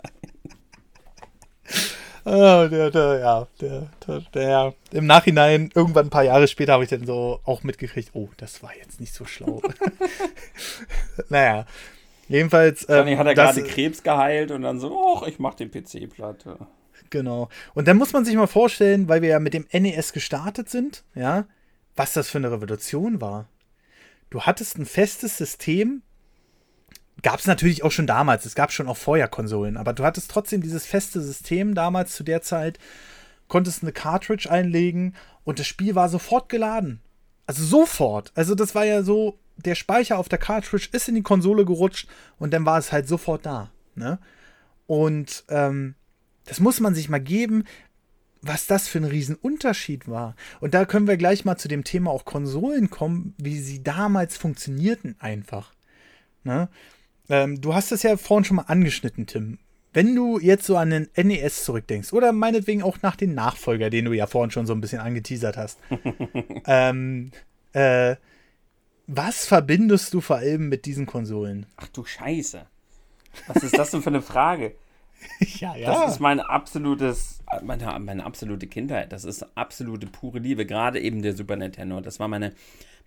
Oh, der, der, ja, der, der, der, im Nachhinein, irgendwann ein paar Jahre später, habe ich dann so auch mitgekriegt, oh, das war jetzt nicht so schlau. *laughs* naja, jedenfalls. Ähm, hat er gerade Krebs geheilt und dann so, ach, ich mach den PC platte. Genau. Und dann muss man sich mal vorstellen, weil wir ja mit dem NES gestartet sind, ja, was das für eine Revolution war. Du hattest ein festes System, Gab es natürlich auch schon damals. Es gab schon auch vorher Konsolen. Aber du hattest trotzdem dieses feste System damals zu der Zeit. Konntest eine Cartridge einlegen und das Spiel war sofort geladen. Also sofort. Also das war ja so, der Speicher auf der Cartridge ist in die Konsole gerutscht und dann war es halt sofort da. Ne? Und ähm, das muss man sich mal geben, was das für ein Riesenunterschied war. Und da können wir gleich mal zu dem Thema auch Konsolen kommen, wie sie damals funktionierten einfach. Ne? Ähm, du hast es ja vorhin schon mal angeschnitten, Tim. Wenn du jetzt so an den NES zurückdenkst, oder meinetwegen auch nach den Nachfolger, den du ja vorhin schon so ein bisschen angeteasert hast, *laughs* ähm, äh, was verbindest du vor allem mit diesen Konsolen? Ach du Scheiße. Was ist das denn für eine Frage? *laughs* ja, ja. Das ist mein absolutes, meine, meine absolute Kindheit. Das ist absolute pure Liebe. Gerade eben der Super Nintendo. Das war meine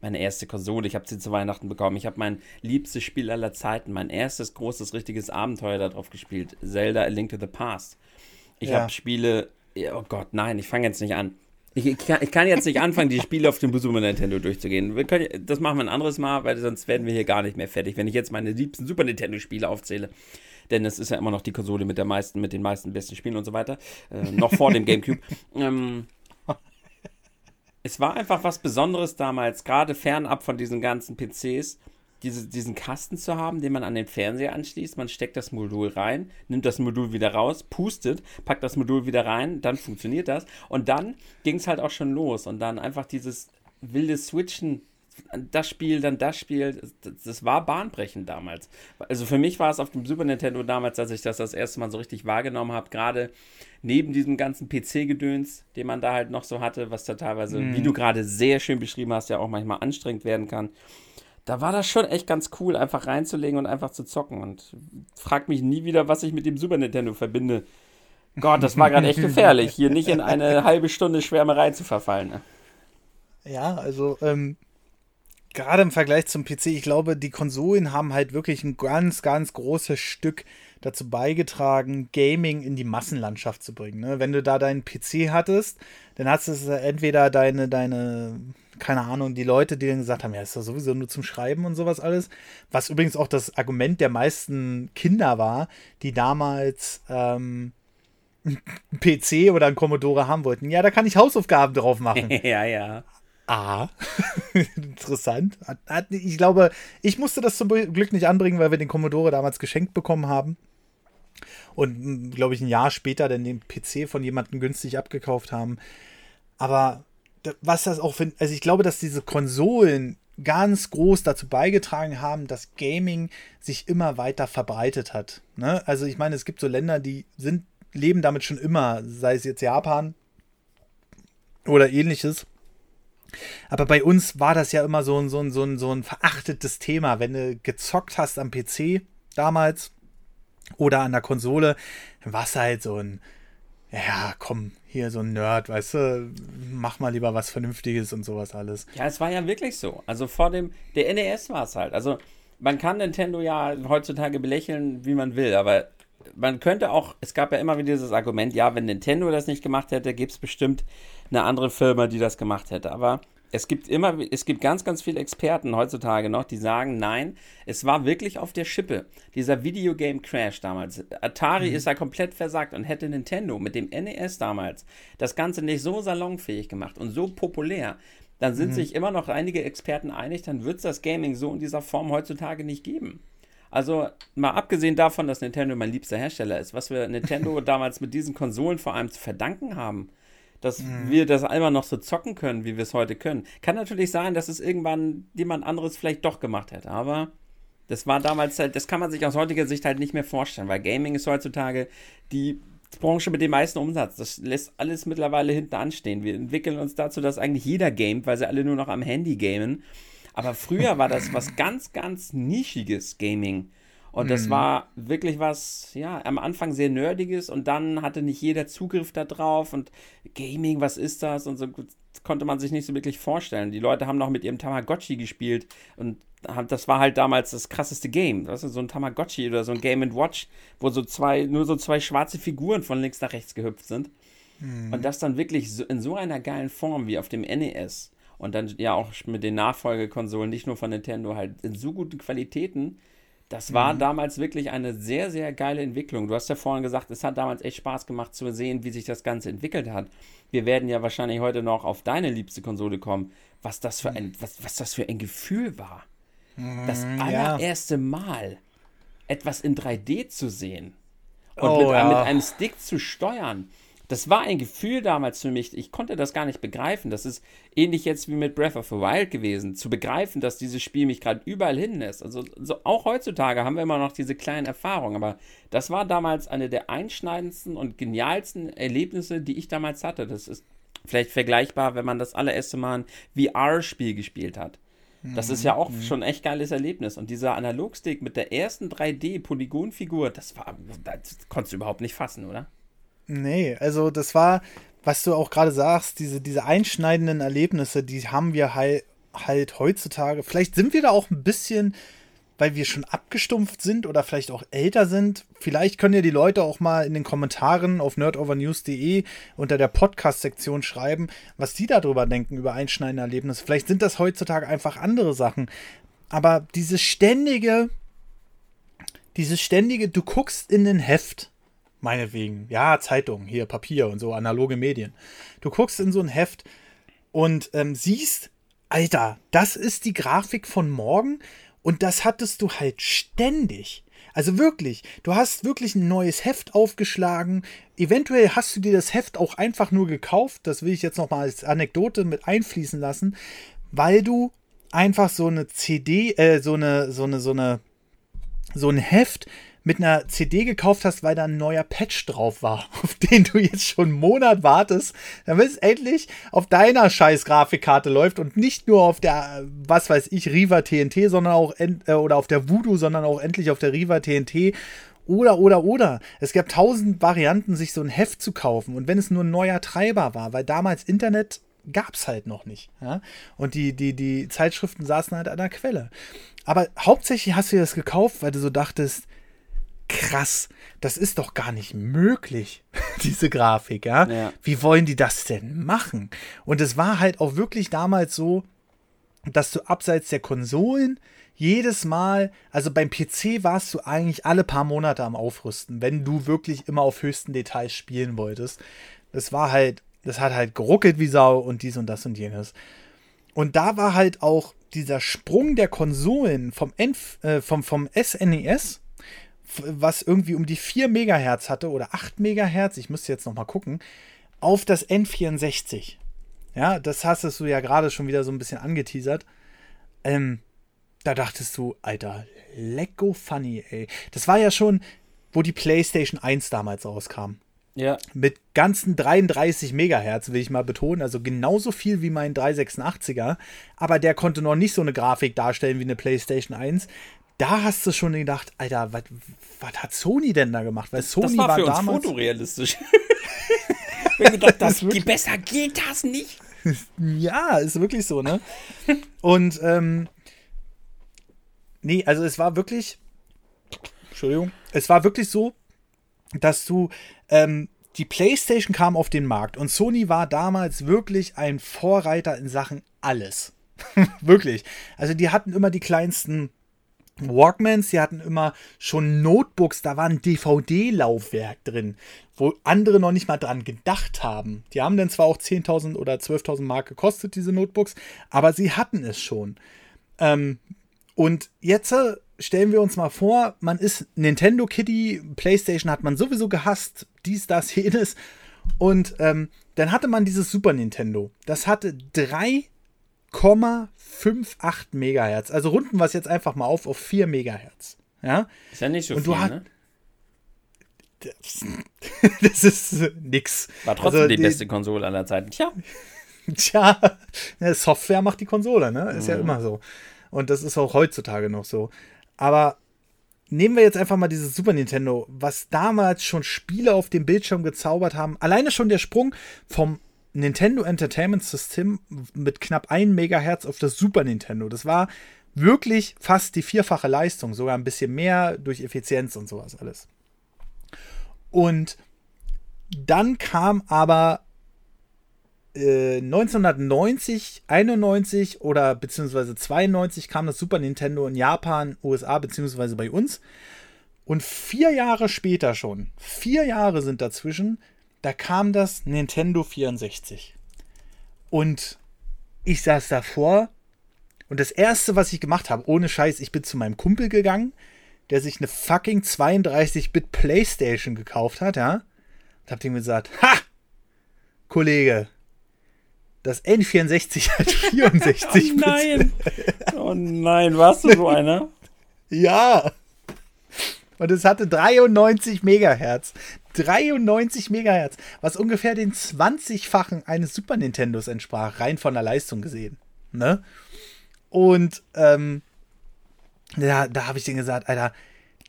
meine erste Konsole. Ich habe sie zu Weihnachten bekommen. Ich habe mein liebstes Spiel aller Zeiten, mein erstes großes, richtiges Abenteuer darauf gespielt. Zelda A Link to the Past. Ich ja. habe Spiele. Oh Gott, nein, ich fange jetzt nicht an. Ich, ich, kann, ich, kann, jetzt nicht anfangen, die Spiele auf dem Super Nintendo durchzugehen. Können, das machen wir ein anderes Mal, weil sonst werden wir hier gar nicht mehr fertig, wenn ich jetzt meine liebsten Super Nintendo-Spiele aufzähle. Denn es ist ja immer noch die Konsole mit der meisten, mit den meisten besten Spielen und so weiter. Äh, noch vor dem GameCube. *laughs* Ähm, es war einfach was Besonderes damals, gerade fernab von diesen ganzen PCs, diese, diesen Kasten zu haben, den man an den Fernseher anschließt. Man steckt das Modul rein, nimmt das Modul wieder raus, pustet, packt das Modul wieder rein, dann funktioniert das. Und dann ging es halt auch schon los. Und dann einfach dieses wilde Switchen das Spiel, dann das Spiel. Das, das, war bahnbrechend damals. Also für mich war es auf dem Super Nintendo damals, dass ich das das erste Mal so richtig wahrgenommen habe. Gerade neben diesem ganzen PC-Gedöns, den man da halt noch so hatte, was da teilweise, mm. wie du gerade sehr schön beschrieben hast, ja auch manchmal anstrengend werden kann. Da war das schon echt ganz cool, einfach reinzulegen und einfach zu zocken. Und frag mich nie wieder, was ich mit dem Super Nintendo verbinde. Gott, das war gerade echt *laughs* gefährlich, hier nicht in eine halbe Stunde Schwärmerei zu verfallen. Ne? Ja, also ähm, gerade im Vergleich zum PC, ich glaube, die Konsolen haben halt wirklich ein ganz, ganz großes Stück dazu beigetragen, Gaming in die Massenlandschaft zu bringen. Ne? Wenn du da deinen PC hattest, dann hattest du entweder deine, deine, keine Ahnung, die Leute, die dann gesagt haben, ja, ist doch sowieso nur zum Schreiben und sowas alles. Was übrigens auch das Argument der meisten Kinder war, die damals ähm, einen PC oder einen Commodore haben wollten. Ja, da kann ich Hausaufgaben drauf machen. *laughs* ja, ja. Ah, *laughs* interessant. Ich glaube, ich musste das zum Glück nicht anbringen, weil wir den Commodore damals geschenkt bekommen haben. Und, hm, glaube ich, ein Jahr später dann den PC von jemandem günstig abgekauft haben. Aber was das auch für. Also, ich glaube, dass diese Konsolen ganz groß dazu beigetragen haben, dass Gaming sich immer weiter verbreitet hat. Ne? Also, ich meine, es gibt so Länder, die sind, leben damit schon immer, sei es jetzt Japan oder ähnliches aber bei uns war das ja immer so ein, so ein, so ein, so ein verachtetes Thema. Wenn du gezockt hast am PC damals oder an der Konsole, du halt so ein, ja, komm, hier so ein Nerd, weißt du, mach mal lieber was Vernünftiges und sowas alles. Ja, es war ja wirklich so. Also vor dem, der NES war es halt. Also man kann Nintendo ja heutzutage belächeln, wie man will, aber man könnte auch, es gab ja immer wieder dieses Argument, ja, wenn Nintendo das nicht gemacht hätte, gäbe es bestimmt eine andere Firma, die das gemacht hätte. Aber es gibt immer, es gibt ganz, ganz viele Experten heutzutage noch, die sagen, nein, es war wirklich auf der Schippe. Dieser Videogame Crash damals. Atari mhm. ist da komplett versagt und hätte Nintendo mit dem NES damals das Ganze nicht so salonfähig gemacht und so populär, dann sind mhm. sich immer noch einige Experten einig, dann wird es das Gaming so in dieser Form heutzutage nicht geben. Also mal abgesehen davon, dass Nintendo mein liebster Hersteller ist, was wir Nintendo *laughs* damals mit diesen Konsolen vor allem zu verdanken haben, dass mhm. wir das einmal noch so zocken können, wie wir es heute können. Kann natürlich sein, dass es irgendwann jemand anderes vielleicht doch gemacht hätte, aber das war damals halt, das kann man sich aus heutiger Sicht halt nicht mehr vorstellen, weil Gaming ist heutzutage die Branche mit dem meisten Umsatz. Das lässt alles mittlerweile hinten anstehen. Wir entwickeln uns dazu, dass eigentlich jeder gamet, weil sie alle nur noch am Handy gamen. Aber früher war das was ganz, ganz nischiges Gaming. Und das mhm. war wirklich was, ja, am Anfang sehr nerdiges und dann hatte nicht jeder Zugriff darauf und Gaming, was ist das? Und so konnte man sich nicht so wirklich vorstellen. Die Leute haben noch mit ihrem Tamagotchi gespielt und das war halt damals das krasseste Game. Das ist so ein Tamagotchi oder so ein Game Watch, wo so zwei, nur so zwei schwarze Figuren von links nach rechts gehüpft sind. Mhm. Und das dann wirklich so, in so einer geilen Form wie auf dem NES und dann ja auch mit den Nachfolgekonsolen, nicht nur von Nintendo, halt in so guten Qualitäten das war mhm. damals wirklich eine sehr, sehr geile Entwicklung. Du hast ja vorhin gesagt, es hat damals echt Spaß gemacht zu sehen, wie sich das Ganze entwickelt hat. Wir werden ja wahrscheinlich heute noch auf deine liebste Konsole kommen, was das für ein, was, was das für ein Gefühl war. Das mhm, allererste ja. Mal etwas in 3D zu sehen und oh, mit, ja. mit einem Stick zu steuern das war ein Gefühl damals für mich, ich konnte das gar nicht begreifen. Das ist ähnlich jetzt wie mit Breath of the Wild gewesen, zu begreifen, dass dieses Spiel mich gerade überall hinlässt. Also so, auch heutzutage haben wir immer noch diese kleinen Erfahrungen, aber das war damals eine der einschneidendsten und genialsten Erlebnisse, die ich damals hatte. Das ist vielleicht vergleichbar, wenn man das allererste Mal ein VR-Spiel gespielt hat. Das ist ja auch mhm. schon ein echt geiles Erlebnis. Und dieser Analogstick mit der ersten 3D-Polygonfigur, das war, das konntest du überhaupt nicht fassen, oder? Nee, also das war, was du auch gerade sagst, diese, diese einschneidenden Erlebnisse, die haben wir halt, halt heutzutage. Vielleicht sind wir da auch ein bisschen, weil wir schon abgestumpft sind oder vielleicht auch älter sind. Vielleicht können ja die Leute auch mal in den Kommentaren auf nerdovernews.de unter der Podcast-Sektion schreiben, was die darüber denken, über einschneidende Erlebnisse. Vielleicht sind das heutzutage einfach andere Sachen. Aber dieses ständige, dieses ständige, du guckst in den Heft meinetwegen, ja, Zeitung, hier Papier und so, analoge Medien. Du guckst in so ein Heft und ähm, siehst, Alter, das ist die Grafik von morgen und das hattest du halt ständig. Also wirklich, du hast wirklich ein neues Heft aufgeschlagen. Eventuell hast du dir das Heft auch einfach nur gekauft. Das will ich jetzt noch mal als Anekdote mit einfließen lassen, weil du einfach so eine CD, äh, so eine, so eine, so eine, so ein Heft mit einer CD gekauft hast, weil da ein neuer Patch drauf war, *laughs* auf den du jetzt schon einen Monat wartest, damit es endlich auf deiner scheiß Grafikkarte läuft und nicht nur auf der, was weiß ich, Riva TNT, sondern auch, äh, oder auf der Voodoo, sondern auch endlich auf der Riva TNT oder, oder, oder. Es gab tausend Varianten, sich so ein Heft zu kaufen. Und wenn es nur ein neuer Treiber war, weil damals Internet gab es halt noch nicht. Ja? Und die, die, die Zeitschriften saßen halt an der Quelle. Aber hauptsächlich hast du das gekauft, weil du so dachtest, krass, das ist doch gar nicht möglich, *laughs* diese Grafik, ja? ja? Wie wollen die das denn machen? Und es war halt auch wirklich damals so, dass du abseits der Konsolen jedes Mal, also beim PC warst du eigentlich alle paar Monate am Aufrüsten, wenn du wirklich immer auf höchsten Details spielen wolltest. Das war halt, das hat halt geruckelt wie Sau und dies und das und jenes. Und da war halt auch dieser Sprung der Konsolen vom, Enf, äh, vom, vom SNES, was irgendwie um die 4 Megahertz hatte oder 8 Megahertz, ich müsste jetzt nochmal gucken, auf das N64. Ja, das hast du ja gerade schon wieder so ein bisschen angeteasert. Ähm, da dachtest du, Alter, lecko funny, ey. Das war ja schon, wo die PlayStation 1 damals rauskam. Ja. Mit ganzen 33 Megahertz, will ich mal betonen. Also genauso viel wie mein 386er. Aber der konnte noch nicht so eine Grafik darstellen wie eine PlayStation 1. Da hast du schon gedacht, Alter, was hat Sony denn da gemacht? Weil Sony das war, war für damals. Uns fotorealistisch. *laughs* Wir gedacht, das, besser geht das nicht. *laughs* ja, ist wirklich so, ne? Und ähm, nee, also es war wirklich, Entschuldigung, es war wirklich so, dass du, ähm, die PlayStation kam auf den Markt und Sony war damals wirklich ein Vorreiter in Sachen alles. *laughs* wirklich. Also die hatten immer die kleinsten Walkmans, die hatten immer schon Notebooks, da war ein DVD-Laufwerk drin, wo andere noch nicht mal dran gedacht haben. Die haben dann zwar auch 10.000 oder 12.000 Mark gekostet, diese Notebooks, aber sie hatten es schon. Ähm, und jetzt äh, stellen wir uns mal vor, man ist Nintendo Kitty, PlayStation hat man sowieso gehasst, dies, das, jenes. Und ähm, dann hatte man dieses Super Nintendo. Das hatte 3,58 Megahertz. Also runden wir es jetzt einfach mal auf auf 4 Megahertz. Ja? Ist ja nicht so Und viel, du hat, ne? *laughs* das ist nix. War trotzdem Also die die- beste Konsole aller Zeiten. Tja. *laughs* Tja, Software macht die Konsole, ne? Ist ja Mhm. immer so. Und das ist auch heutzutage noch so. Aber nehmen wir jetzt einfach mal dieses Super Nintendo, was damals schon Spiele auf dem Bildschirm gezaubert haben. Alleine schon der Sprung vom Nintendo Entertainment System mit knapp 1 Megahertz auf das Super Nintendo. Das war wirklich fast die vierfache Leistung, sogar ein bisschen mehr durch Effizienz und sowas alles. Und dann kam aber äh, 1990, 91 oder beziehungsweise 92 kam das Super Nintendo in Japan, USA beziehungsweise bei uns. Und vier Jahre später schon, vier Jahre sind dazwischen, da kam das Nintendo 64. Und ich saß davor und das erste, was ich gemacht habe, ohne Scheiß, ich bin zu meinem Kumpel gegangen, der sich eine fucking 32-Bit Playstation gekauft hat, ja. Und hab dem gesagt, ha! Kollege, das N64 hat *laughs* 64 Oh nein. Oh nein, warst du so einer? *laughs* Ja. Und es hatte 93 Megahertz. 93 Megahertz, was ungefähr den 20-fachen eines Super Nintendos entsprach, rein von der Leistung gesehen. Ne? Und ähm, da, da habe ich denen gesagt, Alter,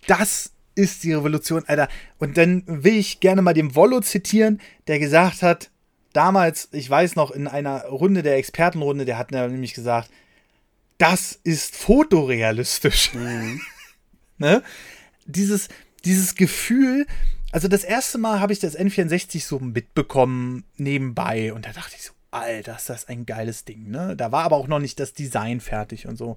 das ist die Revolution, Alter. Und dann will ich gerne mal den Wollo zitieren, der gesagt hat, damals, ich weiß noch, in einer Runde der Expertenrunde, der hat nämlich gesagt, das ist fotorealistisch. *laughs* ne? Dieses, dieses Gefühl, also das erste Mal habe ich das N64 so mitbekommen nebenbei und da dachte ich so, Alter, ist das ein geiles Ding, ne? Da war aber auch noch nicht das Design fertig und so.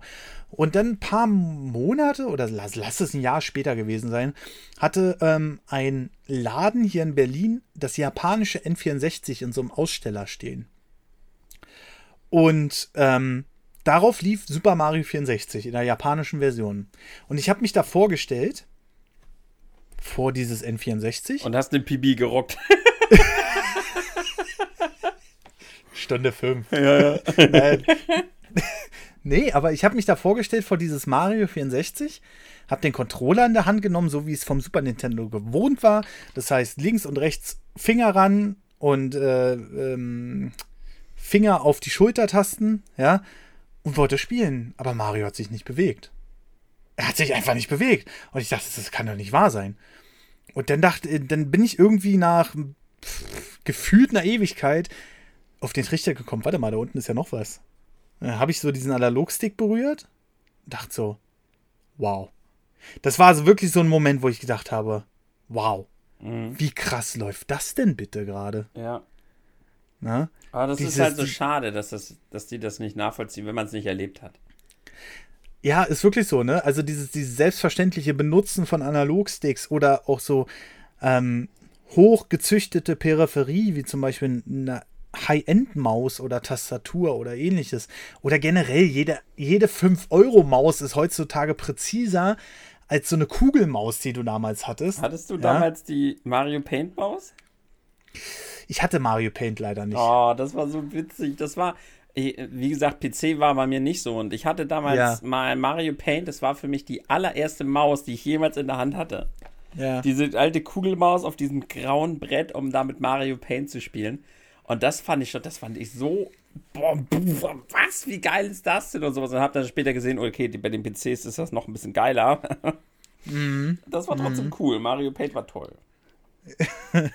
Und dann ein paar Monate oder lass, lass es ein Jahr später gewesen sein, hatte ähm, ein Laden hier in Berlin das japanische N64 in so einem Aussteller stehen. Und ähm, darauf lief Super Mario 64 in der japanischen Version. Und ich habe mich da vorgestellt, vor dieses N64. Und hast den PB gerockt. Stunde 5. *laughs* Ja, ja. Nein. *laughs* Nee, aber ich habe mich da vorgestellt vor dieses Mario 64, habe den Controller in der Hand genommen, so wie es vom Super Nintendo gewohnt war. Das heißt, links und rechts Finger ran und äh, ähm, Finger auf die Schultertasten, ja, und wollte spielen. Aber Mario hat sich nicht bewegt. Er hat sich einfach nicht bewegt. Und ich dachte, das kann doch nicht wahr sein. Und dann dachte, dann bin ich irgendwie nach pff, gefühlt einer Ewigkeit auf den Trichter gekommen. Warte mal, da unten ist ja noch was. Dann habe ich so diesen Analogstick berührt. Dachte so, wow. Das war also wirklich so ein Moment, wo ich gedacht habe, wow. Mhm. Wie krass läuft das denn bitte gerade? Ja. Na? Aber das Dieses, ist halt so schade, dass, das, dass die das nicht nachvollziehen, wenn man es nicht erlebt hat. Ja, ist wirklich so, ne? Also dieses, dieses selbstverständliche Benutzen von Analogsticks oder auch so ähm, hochgezüchtete Peripherie, wie zum Beispiel eine High-End-Maus oder Tastatur oder ähnliches. Oder generell, jede, jede 5-Euro-Maus ist heutzutage präziser als so eine Kugelmaus, die du damals hattest. Hattest du ja? damals die Mario Paint-Maus? Ich hatte Mario Paint leider nicht. Oh, das war so witzig. Das war, wie gesagt, PC war bei mir nicht so. Und ich hatte damals ja. mal Mario Paint. Das war für mich die allererste Maus, die ich jemals in der Hand hatte. Ja. Diese alte Kugelmaus auf diesem grauen Brett, um da mit Mario Paint zu spielen. Und das fand ich schon, das fand ich so, boah, was, wie geil ist das denn und sowas. Und hab dann später gesehen, okay, bei den PCs ist das noch ein bisschen geiler. Mhm. Das war trotzdem mhm. cool. Mario Paint war toll. *laughs*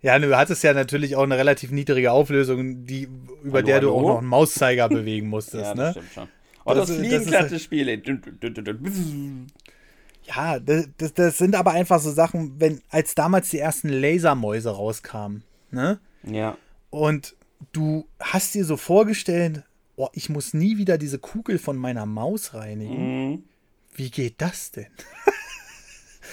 Ja, du hattest ja natürlich auch eine relativ niedrige Auflösung, die, über hallo, der du hallo? auch noch einen Mauszeiger bewegen musstest. ja, das ne? stimmt schon. Oh, das, das Fliegenklatte-Spiel. Ja, das, das, das, sind aber einfach so Sachen, wenn, als damals die ersten Lasermäuse rauskamen, ne? Ja. Und du hast dir so vorgestellt, oh, ich muss nie wieder diese Kugel von meiner Maus reinigen. Mhm. Wie geht das denn?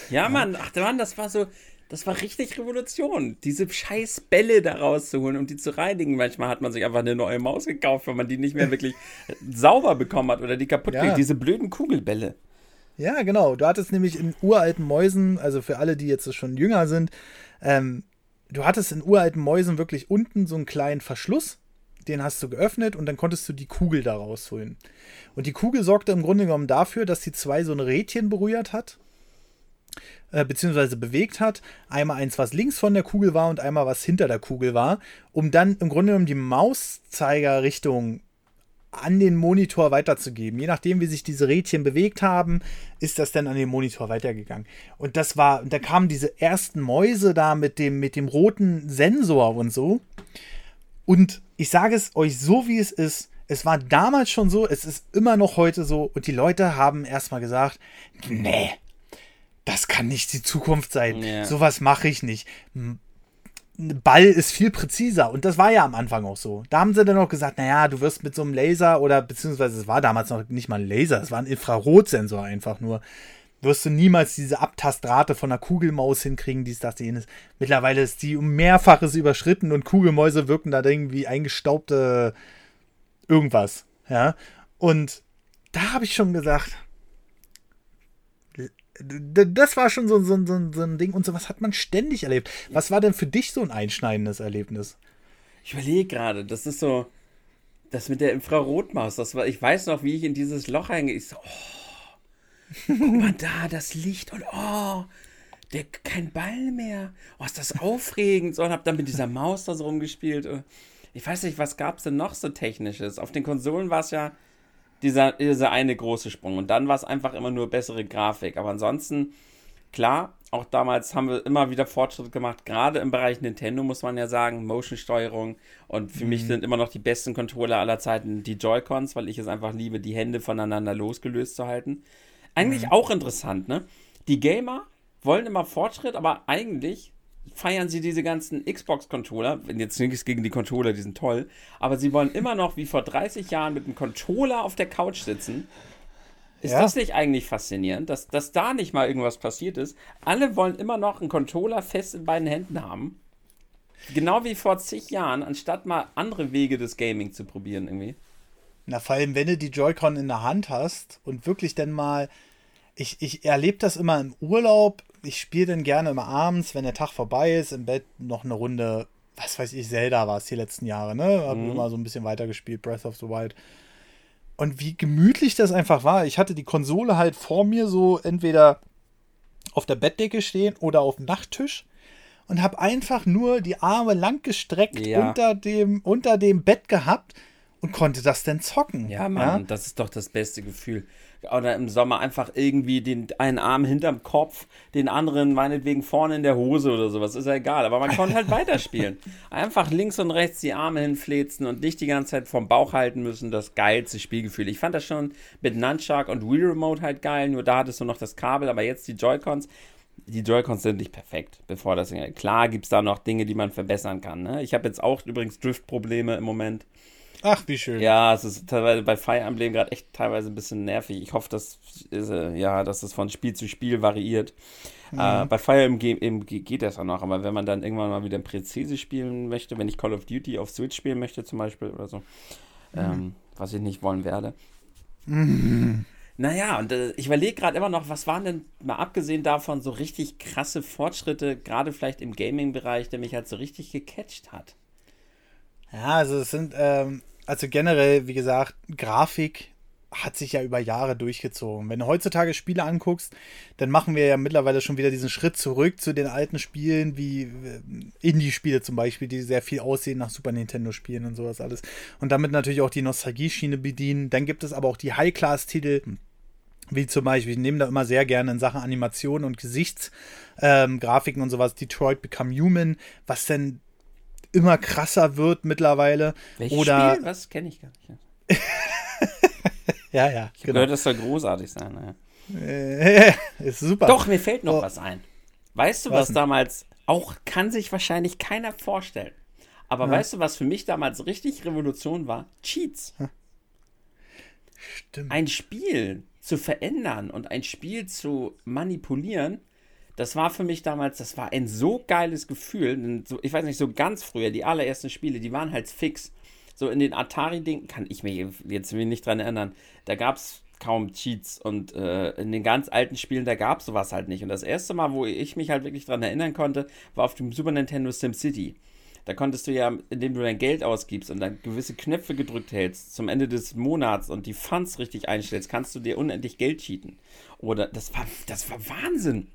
ja, *laughs* Mann, ach Mann, das war so, das war richtig Revolution, diese scheiß Bälle da rauszuholen und die zu reinigen. Manchmal hat man sich einfach eine neue Maus gekauft, wenn man die nicht mehr wirklich *laughs* sauber bekommen hat oder die kaputt ja. Diese blöden Kugelbälle. Ja, genau. Du hattest nämlich in uralten Mäusen, also für alle, die jetzt schon jünger sind, ähm, du hattest in uralten Mäusen wirklich unten so einen kleinen Verschluss. Den hast du geöffnet und dann konntest du die Kugel da rausholen. Und die Kugel sorgte im Grunde genommen dafür, dass die zwei so ein Rädchen berührt hat äh, beziehungsweise bewegt hat. Einmal eins, was links von der Kugel war und einmal was hinter der Kugel war, um dann im Grunde genommen die Mauszeigerrichtung an den Monitor weiterzugeben. Je nachdem, wie sich diese Rädchen bewegt haben, ist das dann an den Monitor weitergegangen. Und das war, da kamen diese ersten Mäuse da mit dem, mit dem roten Sensor und so. Und ich sage es euch so, wie es ist. Es war damals schon so, es ist immer noch heute so. Und die Leute haben erstmal gesagt, nee, das kann nicht die Zukunft sein. Ja. Sowas mache ich nicht. Ball ist viel präziser und das war ja am Anfang auch so. Da haben sie dann auch gesagt, naja, du wirst mit so einem Laser oder beziehungsweise es war damals noch nicht mal ein Laser, es war ein Infrarotsensor einfach nur. Wirst du niemals diese Abtastrate von einer Kugelmaus hinkriegen, dies, das, jenes. Mittlerweile ist die um Mehrfaches überschritten und Kugelmäuse wirken da irgendwie eingestaubte irgendwas. Ja. Und da habe ich schon gesagt, das war schon so, so, so, so ein Ding und sowas hat man ständig erlebt. Was war denn für dich so ein einschneidendes Erlebnis? Ich überlege gerade, das ist so, das mit der Infrarotmaus, das war, ich weiß noch, wie ich in dieses Loch reingehe. Ich so, oh, guck mal da, das Licht und oh, der, kein Ball mehr. Oh, ist das aufregend. So, und hab dann mit dieser Maus da so rumgespielt. Ich weiß nicht, was gab es denn noch so Technisches? Auf den Konsolen war es ja dieser, dieser eine große Sprung. Und dann war es einfach immer nur bessere Grafik. Aber ansonsten, klar, auch damals haben wir immer wieder Fortschritte gemacht, gerade im Bereich Nintendo muss man ja sagen, Motion-Steuerung und für mhm. mich sind immer noch die besten Controller aller Zeiten die Joy-Cons, weil ich es einfach liebe, die Hände voneinander losgelöst zu halten. Eigentlich mhm. auch interessant, ne? Die Gamer wollen immer Fortschritt, aber eigentlich feiern sie diese ganzen Xbox-Controller. Jetzt nichts gegen die Controller, die sind toll. Aber sie wollen immer noch wie vor 30 Jahren mit einem Controller auf der Couch sitzen. Ist ja. das nicht eigentlich faszinierend, dass, dass da nicht mal irgendwas passiert ist? Alle wollen immer noch einen Controller fest in beiden Händen haben. Genau wie vor zig Jahren, anstatt mal andere Wege des Gaming zu probieren irgendwie. Na, vor allem, wenn du die Joy-Con in der Hand hast und wirklich dann mal. Ich, ich erlebe das immer im Urlaub, ich spiele dann gerne immer abends, wenn der Tag vorbei ist, im Bett noch eine Runde, was weiß ich, Zelda war es die letzten Jahre, ne? Hab mhm. immer so ein bisschen weitergespielt, Breath of the Wild. und wie gemütlich das einfach war. Ich hatte die Konsole halt vor mir so entweder auf der Bettdecke stehen oder auf dem Nachttisch und habe einfach nur die Arme langgestreckt Ja. unter, dem, unter dem Bett gehabt und konnte das dann zocken. Ja, Mann, das ist doch das beste Gefühl. Oder im Sommer einfach irgendwie den einen Arm hinterm Kopf, den anderen meinetwegen vorne in der Hose oder sowas. Ist ja egal. Aber man konnte halt *laughs* weiterspielen. Einfach links und rechts die Arme hinflezen und nicht die ganze Zeit vom Bauch halten müssen. Das geilste Spielgefühl. Ich fand das schon mit Nunchuck und Wii Remote halt geil. Nur da hattest du noch das Kabel, aber jetzt die Joy-Cons. Die Joy-Cons sind nicht perfekt, bevor das. Klar gibt es da noch Dinge, die man verbessern kann. Ne? Ich habe jetzt auch übrigens Drift-Probleme im Moment. Ach, wie schön. Ja, es ist teilweise bei Fire Emblem gerade echt teilweise ein bisschen nervig. Ich hoffe, dass, äh, ja, dass es von Spiel zu Spiel variiert. Äh, bei Fire Emblem geht das auch noch, aber wenn man dann irgendwann mal wieder präzise spielen möchte, wenn ich Call of Duty auf Switch spielen möchte zum Beispiel oder so, ähm, was ich nicht wollen werde. Naja, und äh, ich überlege gerade immer noch, was waren denn, mal abgesehen davon, so richtig krasse Fortschritte, gerade vielleicht im Gaming-Bereich, der mich halt so richtig gecatcht hat. Ja, also es sind, ähm, also generell, wie gesagt, Grafik hat sich ja über Jahre durchgezogen. Wenn du heutzutage Spiele anguckst, dann machen wir ja mittlerweile schon wieder diesen Schritt zurück zu den alten Spielen, wie äh, Indie-Spiele zum Beispiel, die sehr viel aussehen nach Super Nintendo-Spielen und sowas alles. Und damit natürlich auch die Nostalgie-Schiene bedienen. Dann gibt es aber auch die High-Class-Titel, wie zum Beispiel, ich nehme da immer sehr gerne in Sachen Animation und Gesichtsgrafiken ähm, und sowas, Detroit Become Human, was denn immer krasser wird mittlerweile. Welches Oder, Spiel? Was kenne ich gar nicht. *laughs* ja, ja, Ich genau. gehört, das soll großartig sein. Naja. Äh, *laughs* ist super. Doch, mir fällt noch Oh. was ein. Weißt du, Was was, damals auch kann sich wahrscheinlich keiner vorstellen. Aber weißt du, was für mich damals richtig Revolution war? Cheats. Stimmt. Ein Spiel zu verändern und ein Spiel zu manipulieren, das war für mich damals, das war ein so geiles Gefühl. So, ich weiß nicht, so ganz früher, die allerersten Spiele, die waren halt fix. So in den Atari-Dingen kann ich mich jetzt nicht dran erinnern. Da gab es kaum Cheats und äh, in den ganz alten Spielen, da gab es sowas halt nicht. Und das erste Mal, wo ich mich halt wirklich dran erinnern konnte, war auf dem Super Nintendo SimCity. Da konntest du ja, indem du dein Geld ausgibst und dann gewisse Knöpfe gedrückt hältst zum Ende des Monats und die Funds richtig einstellst, kannst du dir unendlich Geld cheaten. Oder das war, das war Wahnsinn.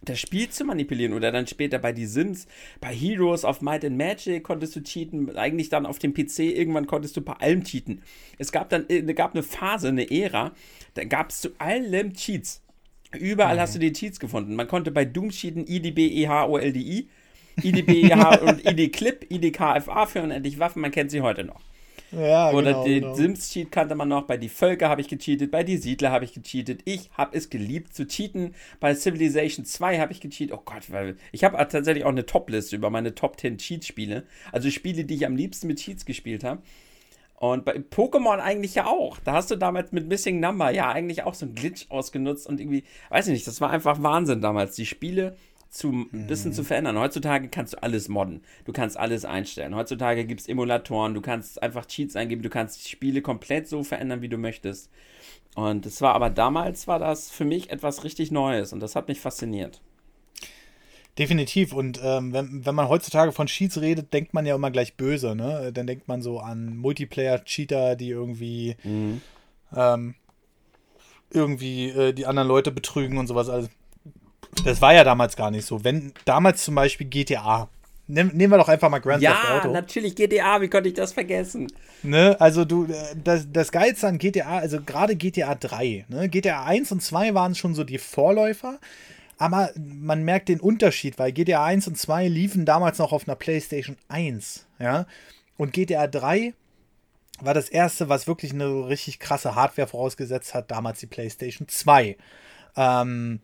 Das Spiel zu manipulieren oder dann später bei die Sims, bei Heroes of Might and Magic konntest du cheaten, eigentlich dann auf dem PC, irgendwann konntest du bei allem cheaten. Es gab dann äh, gab eine Phase, eine Ära, da gab es zu allem Cheats. Überall hast du die Cheats gefunden. Man konnte bei Doom cheaten, IDBEHOLDI, IDBEH *laughs* und IDClip, IDKFA für unendlich Waffen, man kennt sie heute noch. Ja, Oder genau, den genau. Sims-Cheat kannte man noch, bei die Völker habe ich gecheatet, bei die Siedler habe ich gecheatet. Ich habe es geliebt zu cheaten. Bei Civilization 2 habe ich gecheatet. Oh Gott, weil ich habe tatsächlich auch eine Top-Liste über meine Top 10 Cheat-Spiele. Also Spiele, die ich am liebsten mit Cheats gespielt habe. Und bei Pokémon eigentlich ja auch. Da hast du damals mit Missing Number ja eigentlich auch so einen Glitch ausgenutzt und irgendwie, weiß ich nicht, das war einfach Wahnsinn damals, die Spiele zu ein bisschen zu verändern. Heutzutage kannst du alles modden. Du kannst alles einstellen. Heutzutage gibt es Emulatoren, du kannst einfach Cheats eingeben, du kannst die Spiele komplett so verändern, wie du möchtest. Und es war aber damals war das für mich etwas richtig Neues und das hat mich fasziniert. Definitiv. Und ähm, wenn, wenn man heutzutage von Cheats redet, denkt man ja immer gleich böse, ne? Dann denkt man so an Multiplayer-Cheater, die irgendwie ähm, irgendwie äh, die anderen Leute betrügen und sowas alles. Das war ja damals gar nicht so. Wenn damals zum Beispiel GTA. Nehm, nehmen wir doch einfach mal Grand Theft Ja, Auto. natürlich GTA, wie konnte ich das vergessen? Ne? Also du, äh, das, das Geilste an GTA, also gerade GTA 3, ne? GTA 1 und 2 waren schon so die Vorläufer, aber man merkt den Unterschied, weil GTA 1 und 2 liefen damals noch auf einer PlayStation 1, ja. Und GTA 3 war das erste, was wirklich eine richtig krasse Hardware vorausgesetzt hat, damals die PlayStation 2. Ähm,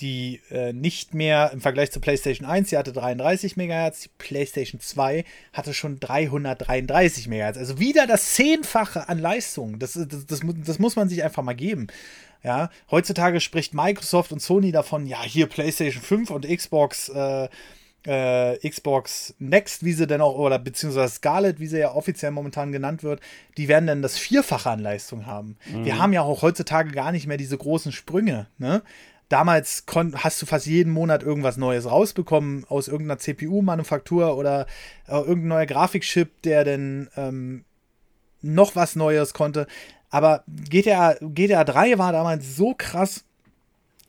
die äh, nicht mehr im Vergleich zur PlayStation 1, die hatte 33 MHz, die PlayStation 2 hatte schon 333 MHz. Also wieder das Zehnfache an Leistung. Das, das, das, das muss man sich einfach mal geben. Ja, heutzutage spricht Microsoft und Sony davon, ja, hier PlayStation 5 und Xbox, äh, äh, Xbox Next, wie sie denn auch, oder beziehungsweise Scarlett, wie sie ja offiziell momentan genannt wird, die werden dann das Vierfache an Leistung haben. Wir haben ja auch heutzutage gar nicht mehr diese großen Sprünge, ne? Damals hast du fast jeden Monat irgendwas Neues rausbekommen aus irgendeiner CPU-Manufaktur oder äh, irgendein neuer Grafikchip, der dann ähm, noch was Neues konnte. Aber GTA, GTA 3 war damals so krass.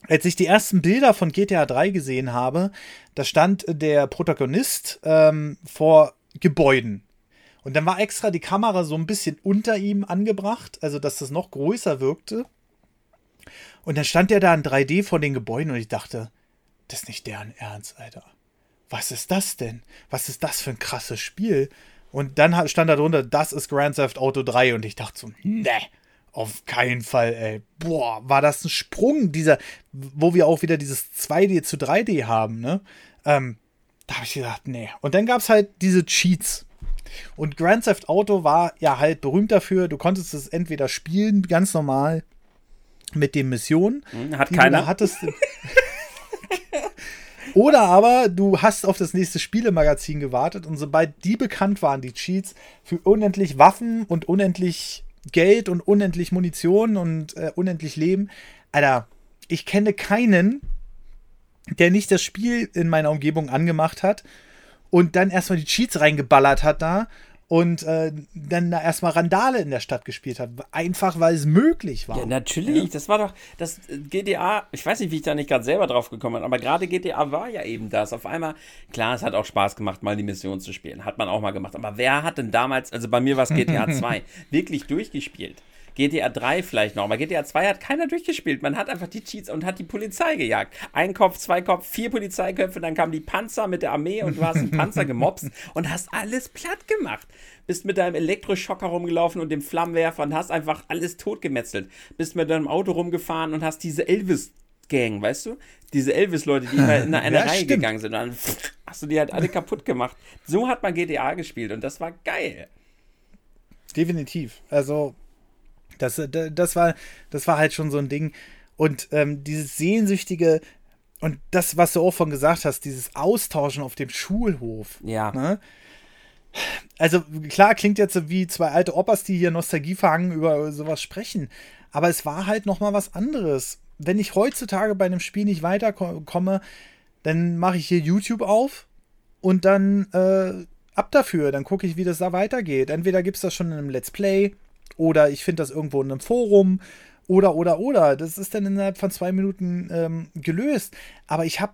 Als ich die ersten Bilder von GTA 3 gesehen habe, da stand der Protagonist ähm, vor Gebäuden. Und dann war extra die Kamera so ein bisschen unter ihm angebracht, also dass das noch größer wirkte. Und dann stand er da in 3D vor den Gebäuden und ich dachte, das ist nicht deren Ernst, Alter. Was ist das denn? Was ist das für ein krasses Spiel? Und dann stand da drunter, das ist Grand Theft Auto 3 und ich dachte so, ne, auf keinen Fall, ey. Boah, war das ein Sprung, dieser, wo wir auch wieder dieses 2D zu 3D haben, ne? Ähm, da habe ich gedacht, nee. Und dann gab es halt diese Cheats. Und Grand Theft Auto war ja halt berühmt dafür, du konntest es entweder spielen, ganz normal, mit den Missionen. Hm, hat keiner. hattest. *laughs* Oder aber du hast auf das nächste Spielemagazin gewartet und sobald die bekannt waren, die Cheats, für unendlich Waffen und unendlich Geld und unendlich Munition und äh, unendlich Leben. Alter, ich kenne keinen, der nicht das Spiel in meiner Umgebung angemacht hat und dann erstmal die Cheats reingeballert hat da und äh, dann da erstmal Randale in der Stadt gespielt hat. Einfach weil es möglich war. Ja, natürlich. Ja. Das war doch, das äh, GTA, ich weiß nicht, wie ich da nicht gerade selber drauf gekommen bin, aber gerade GTA war ja eben das. Auf einmal, klar, es hat auch Spaß gemacht, mal die Mission zu spielen. Hat man auch mal gemacht. Aber wer hat denn damals, also bei mir war es GTA 2, *laughs* wirklich durchgespielt? GTA 3 vielleicht noch, aber GTA 2 hat keiner durchgespielt. Man hat einfach die Cheats und hat die Polizei gejagt. Ein Kopf, zwei Kopf, vier Polizeiköpfe, dann kamen die Panzer mit der Armee und du hast einen Panzer gemobst *laughs* und hast alles platt gemacht. Bist mit deinem Elektroschocker rumgelaufen und dem Flammenwerfer und hast einfach alles totgemetzelt. Bist mit deinem Auto rumgefahren und hast diese Elvis Gang, weißt du? Diese Elvis-Leute, die halt in *laughs* eine ja, Reihe stimmt. gegangen sind. Und dann hast du die halt alle kaputt gemacht. So hat man GTA gespielt und das war geil. Definitiv. Also, das, das, war, das war halt schon so ein Ding. Und ähm, dieses sehnsüchtige und das, was du auch von gesagt hast, dieses Austauschen auf dem Schulhof. Ja. Ne? Also klar, klingt jetzt wie zwei alte Opas, die hier Nostalgie verhangen über sowas sprechen. Aber es war halt noch mal was anderes. Wenn ich heutzutage bei einem Spiel nicht weiterkomme, dann mache ich hier YouTube auf und dann äh, ab dafür. Dann gucke ich, wie das da weitergeht. Entweder gibt es das schon in einem Let's Play oder ich finde das irgendwo in einem Forum. Oder, oder, oder. Das ist dann innerhalb von zwei Minuten ähm, gelöst. Aber ich habe,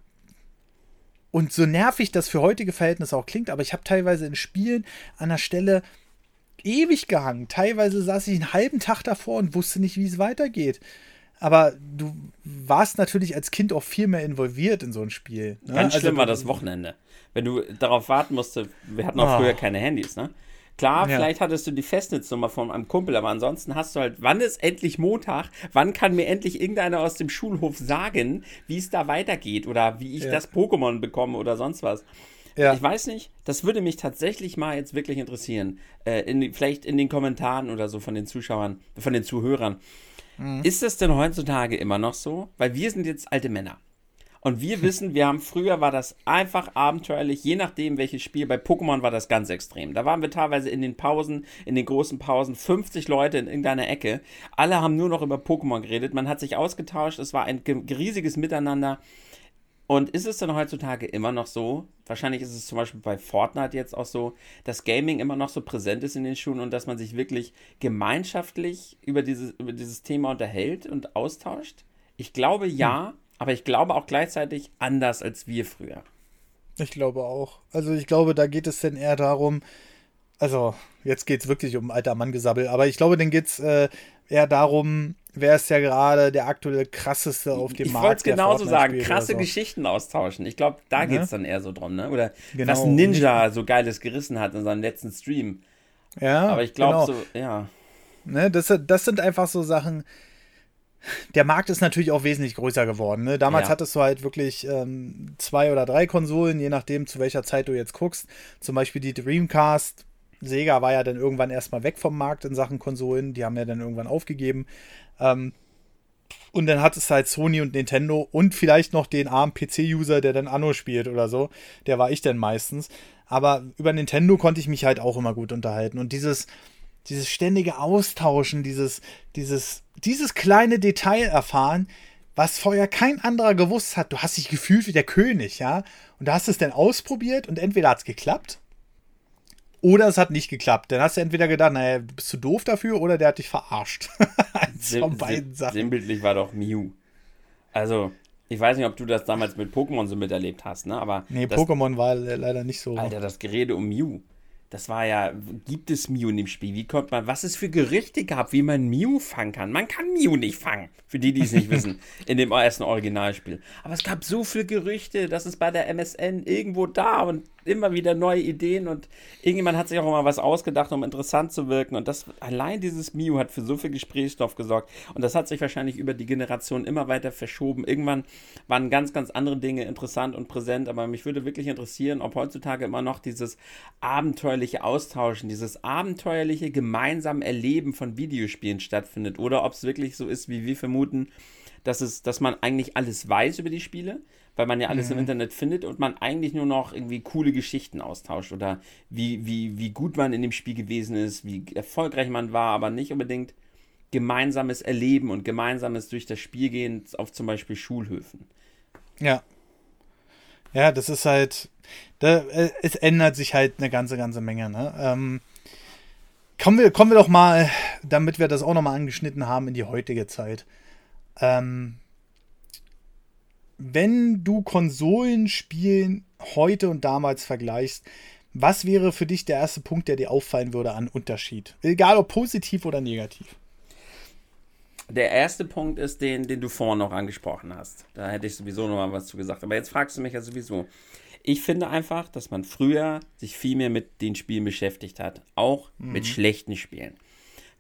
und so nervig das für heutige Verhältnisse auch klingt, aber ich habe teilweise in Spielen an der Stelle ewig gehangen. Teilweise saß ich einen halben Tag davor und wusste nicht, wie es weitergeht. Aber du warst natürlich als Kind auch viel mehr involviert in so ein Spiel. Ne? Ganz schlimm also, war das Wochenende. Wenn du darauf warten musst, wir hatten auch oh. früher keine Handys, ne? Klar, ja. vielleicht hattest du die Festnetznummer von einem Kumpel, aber ansonsten hast du halt, wann ist endlich Montag? Wann kann mir endlich irgendeiner aus dem Schulhof sagen, wie es da weitergeht oder wie ich ja. das Pokémon bekomme oder sonst was? Ja. Ich weiß nicht, das würde mich tatsächlich mal jetzt wirklich interessieren. Äh, in, vielleicht in den Kommentaren oder so von den Zuschauern, von den Zuhörern. Mhm. Ist das denn heutzutage immer noch so? Weil wir sind jetzt alte Männer. Und wir *laughs* wissen, wir haben früher war das einfach abenteuerlich, je nachdem welches Spiel. Bei Pokémon war das ganz extrem. Da waren wir teilweise in den Pausen, in den großen Pausen, 50 Leute in irgendeiner Ecke. Alle haben nur noch über Pokémon geredet. Man hat sich ausgetauscht. Es war ein riesiges Miteinander. Und ist es denn heutzutage immer noch so? Wahrscheinlich ist es zum Beispiel bei Fortnite jetzt auch so, dass Gaming immer noch so präsent ist in den Schulen und dass man sich wirklich gemeinschaftlich über dieses, über dieses Thema unterhält und austauscht. Ich glaube ja. Hm aber ich glaube auch gleichzeitig anders als wir früher. Ich glaube auch. Also ich glaube, da geht es denn eher darum, also jetzt geht es wirklich um alter Mann-Gesabbel, aber ich glaube, dann geht es äh, eher darum, wer ist ja gerade der aktuelle krasseste auf dem ich Markt. Ich wollte es genauso sagen, krasse so. Geschichten austauschen. Ich glaube, da geht es dann eher so drum, ne? Oder genau. was Ninja so geiles gerissen hat in seinem letzten Stream. Ja. Aber ich glaube genau. so, ja. Ne, das, das sind einfach so Sachen, der Markt ist natürlich auch wesentlich größer geworden. Ne? Damals ja. hattest du halt wirklich ähm, zwei oder drei Konsolen, je nachdem, zu welcher Zeit du jetzt guckst. Zum Beispiel die Dreamcast. Sega war ja dann irgendwann erstmal weg vom Markt in Sachen Konsolen. Die haben ja dann irgendwann aufgegeben. Ähm, und dann hattest du halt Sony und Nintendo und vielleicht noch den armen PC-User, der dann Anno spielt oder so. Der war ich dann meistens. Aber über Nintendo konnte ich mich halt auch immer gut unterhalten. Und dieses, dieses ständige Austauschen, dieses, dieses, dieses kleine Detail erfahren, was vorher kein anderer gewusst hat. Du hast dich gefühlt wie der König, ja? Und da hast du es dann ausprobiert und entweder hat es geklappt Oder es hat nicht geklappt. Dann hast du entweder gedacht, naja, bist du doof dafür oder der hat dich verarscht. *laughs* Sim von beiden Sachen. Sinnbildlich war doch Mew. Also, ich weiß nicht, ob du das damals mit Pokémon so miterlebt hast, ne? Aber nee, Pokémon war leider nicht so. Alter, das Gerede um Mew. Das war ja, gibt es Mew in dem Spiel? Wie kommt man, was es für Gerüchte gab, wie man Mew fangen kann? Man kann Mew nicht fangen, für die, die es nicht wissen, *laughs* in dem ersten Originalspiel. Aber es gab so viele Gerüchte, dass es bei der MSN irgendwo da und immer wieder neue Ideen und irgendjemand hat sich auch immer was ausgedacht, um interessant zu wirken. Und das allein dieses Mew hat für so viel Gesprächsstoff gesorgt. Und das hat sich wahrscheinlich über die Generation immer weiter verschoben. Irgendwann waren ganz, ganz andere Dinge interessant und präsent. Aber mich würde wirklich interessieren, ob heutzutage immer noch dieses abenteuerliche Austauschen, dieses abenteuerliche gemeinsame Erleben von Videospielen stattfindet. Oder ob es wirklich so ist, wie wir vermuten, dass, es, dass man eigentlich alles weiß über die Spiele weil man ja alles mhm. im Internet findet und man eigentlich nur noch irgendwie coole Geschichten austauscht oder wie, wie, wie gut man in dem Spiel gewesen ist, wie erfolgreich man war, aber nicht unbedingt gemeinsames Erleben und gemeinsames durch das Spiel gehen auf zum Beispiel Schulhöfen. Ja. Ja, das ist halt, da, äh, es ändert sich halt eine ganze, ganze Menge. Ne? Ähm, kommen, wir, kommen wir doch mal, damit wir das auch nochmal angeschnitten haben, in die heutige Zeit. Ähm, wenn du Konsolenspielen heute und damals vergleichst, was wäre für dich der erste Punkt, der dir auffallen würde an Unterschied? Egal ob positiv oder negativ. Der erste Punkt ist den, den du vorhin noch angesprochen hast. Da hätte ich sowieso noch mal was zu gesagt. Aber jetzt fragst du mich ja sowieso. Ich finde einfach, dass man früher sich viel mehr mit den Spielen beschäftigt hat. Auch mhm. mit schlechten Spielen.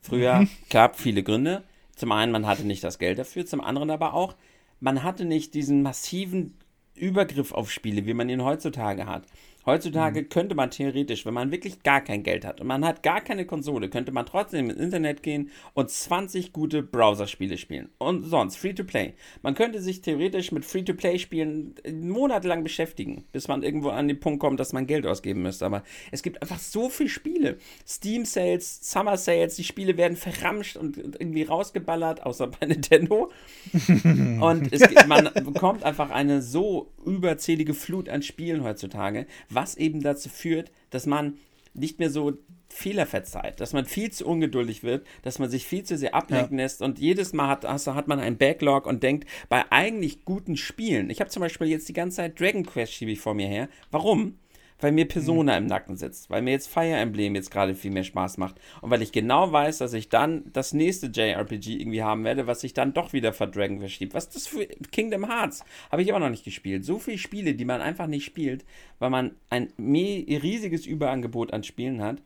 Früher mhm. gab viele Gründe. Zum einen, man hatte nicht das Geld dafür. Zum anderen aber auch, man hatte nicht diesen massiven Übergriff auf Spiele, wie man ihn heutzutage hat. Heutzutage mhm. könnte man theoretisch, wenn man wirklich gar kein Geld hat und man hat gar keine Konsole, könnte man trotzdem ins Internet gehen und 20 gute Browserspiele spielen. Und sonst Free-to-Play. Man könnte sich theoretisch mit Free-to-Play-Spielen monatelang beschäftigen, bis man irgendwo an den Punkt kommt, dass man Geld ausgeben müsste. Aber es gibt einfach so viele Spiele. Steam-Sales, Summer-Sales, die Spiele werden verramscht und irgendwie rausgeballert, außer bei *laughs* Nintendo. und es, *laughs* man bekommt einfach eine so überzählige Flut an Spielen heutzutage, was eben dazu führt, dass man nicht mehr so Fehler verzeiht, dass man viel zu ungeduldig wird, dass man sich viel zu sehr ablenken ja. lässt und jedes Mal hat, also hat man einen Backlog und denkt, bei eigentlich guten Spielen, ich habe zum Beispiel jetzt die ganze Zeit Dragon Quest schiebe ich vor mir her, warum? Weil mir Persona mhm. im Nacken sitzt, weil mir jetzt Fire Emblem jetzt gerade viel mehr Spaß macht und weil ich genau weiß, dass ich dann das nächste JRPG irgendwie haben werde, was sich dann doch wieder ver Dragon verschiebt. Was ist das für Kingdom Hearts? Habe ich immer noch nicht gespielt. So viele Spiele, die man einfach nicht spielt, weil man ein riesiges Überangebot an Spielen hat.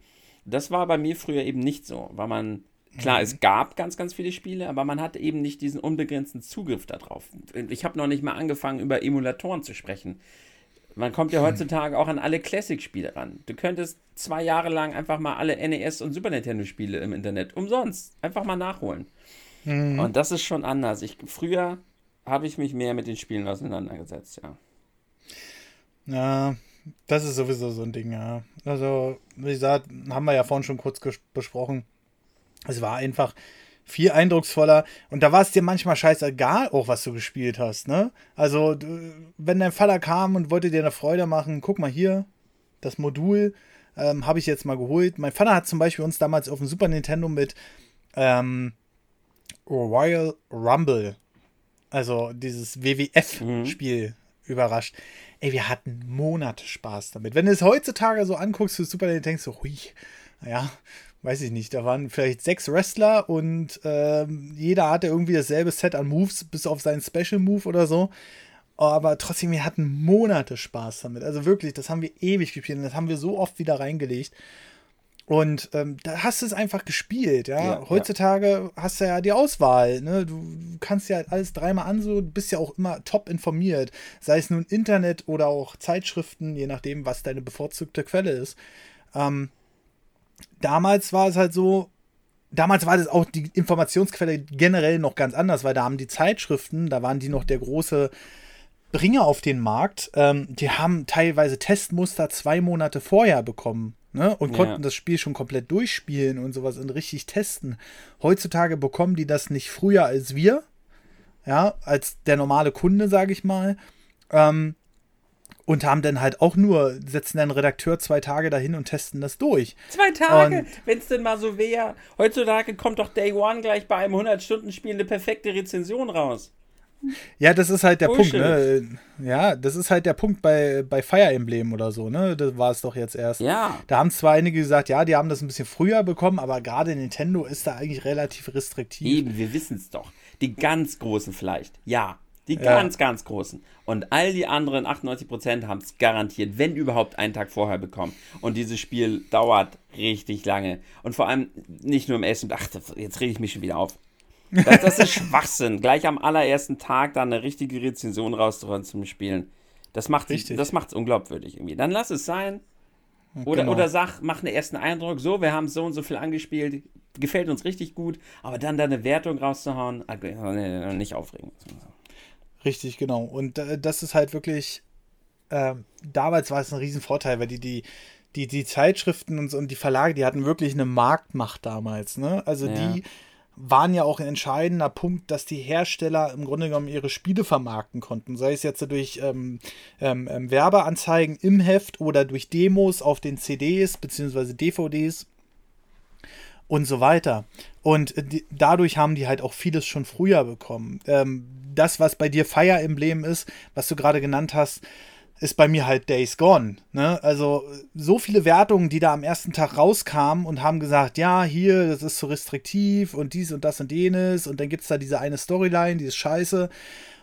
Das war bei mir früher eben nicht so, weil man Klar, mhm. es gab ganz, ganz viele Spiele, aber man hatte eben nicht diesen unbegrenzten Zugriff darauf. Ich habe noch nicht mal angefangen, über Emulatoren zu sprechen. Man kommt ja heutzutage auch an alle Classic-Spiele ran. Du könntest zwei Jahre lang einfach mal alle NES und Super Nintendo-Spiele im Internet umsonst einfach mal nachholen. Mhm. Und das ist schon anders. Ich, früher habe ich mich mehr mit den Spielen auseinandergesetzt, ja. Ja, das ist sowieso so ein Ding, ja. Also, wie gesagt, haben wir ja vorhin schon kurz besprochen. Es war einfach, viel eindrucksvoller. Und da war es dir manchmal scheißegal, auch was du gespielt hast, ne? Also, wenn dein Vater kam und wollte dir eine Freude machen, guck mal hier, das Modul ähm, habe ich jetzt mal geholt. Mein Vater hat zum Beispiel uns damals auf dem Super Nintendo mit ähm, Royal Rumble, also dieses WWF-Spiel, mhm. überrascht. Ey, wir hatten Monate Spaß damit. Wenn du es heutzutage so anguckst für Super Nintendo, denkst du, hui, naja, weiß ich nicht, da waren vielleicht sechs Wrestler und ähm, jeder hatte irgendwie dasselbe Set an Moves, bis auf seinen Special Move oder so. Aber trotzdem, wir hatten Monate Spaß damit. Also wirklich, das haben wir ewig gespielt und das haben wir so oft wieder reingelegt. Und ähm, da hast du es einfach gespielt, ja. ja Heutzutage ja. hast du ja die Auswahl, ne? Du kannst ja alles dreimal an, so, du bist ja auch immer top informiert. Sei es nun Internet oder auch Zeitschriften, je nachdem, was deine bevorzugte Quelle ist. Ähm, damals war es halt so, damals war das auch die Informationsquelle generell noch ganz anders, weil da haben die Zeitschriften, da waren die noch der große Bringer auf den Markt. Ähm, die haben teilweise Testmuster zwei Monate vorher bekommen ne? und konnten ja. das Spiel schon komplett durchspielen und sowas und richtig testen. Heutzutage bekommen die das nicht früher als wir, ja, als der normale Kunde, sage ich mal. Ähm, und haben dann halt auch nur, setzen dann Redakteur zwei Tage dahin und testen das durch. Zwei Tage? Wenn es denn mal so wäre. Heutzutage kommt doch Day One gleich bei einem 100-Stunden-Spiel eine perfekte Rezension raus. Ja, das ist halt der Bullshit. Punkt, ne? Ja, das ist halt der Punkt bei, bei Fire Emblem oder so, ne? Das war es doch jetzt erst. Ja. Da haben zwar einige gesagt, ja, die haben das ein bisschen früher bekommen, aber gerade Nintendo ist da eigentlich relativ restriktiv. Eben, wir wissen es doch. Die ganz Großen vielleicht, ja. Die ganz, ja. ganz großen. Und all die anderen 98% haben es garantiert, wenn überhaupt, einen Tag vorher bekommen. Und dieses Spiel dauert richtig lange. Und vor allem nicht nur im ersten. Ach, jetzt rede ich mich schon wieder auf. Das, das ist *laughs* Schwachsinn. Gleich am allerersten Tag dann eine richtige Rezension rauszuholen zum Spielen. Das macht es unglaubwürdig irgendwie. Dann lass es sein. Oder, genau. oder sag, mach einen ersten Eindruck, so, wir haben so und so viel angespielt, gefällt uns richtig gut, aber dann da eine Wertung rauszuhauen, äh, nicht aufregen. Richtig, genau. Und äh, das ist halt wirklich, äh, damals war es ein Riesenvorteil, weil die, die, die, die Zeitschriften und, und die Verlage, die hatten wirklich eine Marktmacht damals. Ne? Also ja. die waren ja auch ein entscheidender Punkt, dass die Hersteller im Grunde genommen ihre Spiele vermarkten konnten. Sei es jetzt durch ähm, ähm, ähm Werbeanzeigen im Heft oder durch Demos auf den CDs bzw. DVDs und so weiter. Und äh, die, dadurch haben die halt auch vieles schon früher bekommen. Ähm, das, was bei dir Fire Emblem ist, was du gerade genannt hast, ist bei mir halt Days Gone. Ne? Also so viele Wertungen, die da am ersten Tag rauskamen und haben gesagt, ja, hier, das ist zu restriktiv und dies und das und jenes und dann gibt es da diese eine Storyline, die ist scheiße.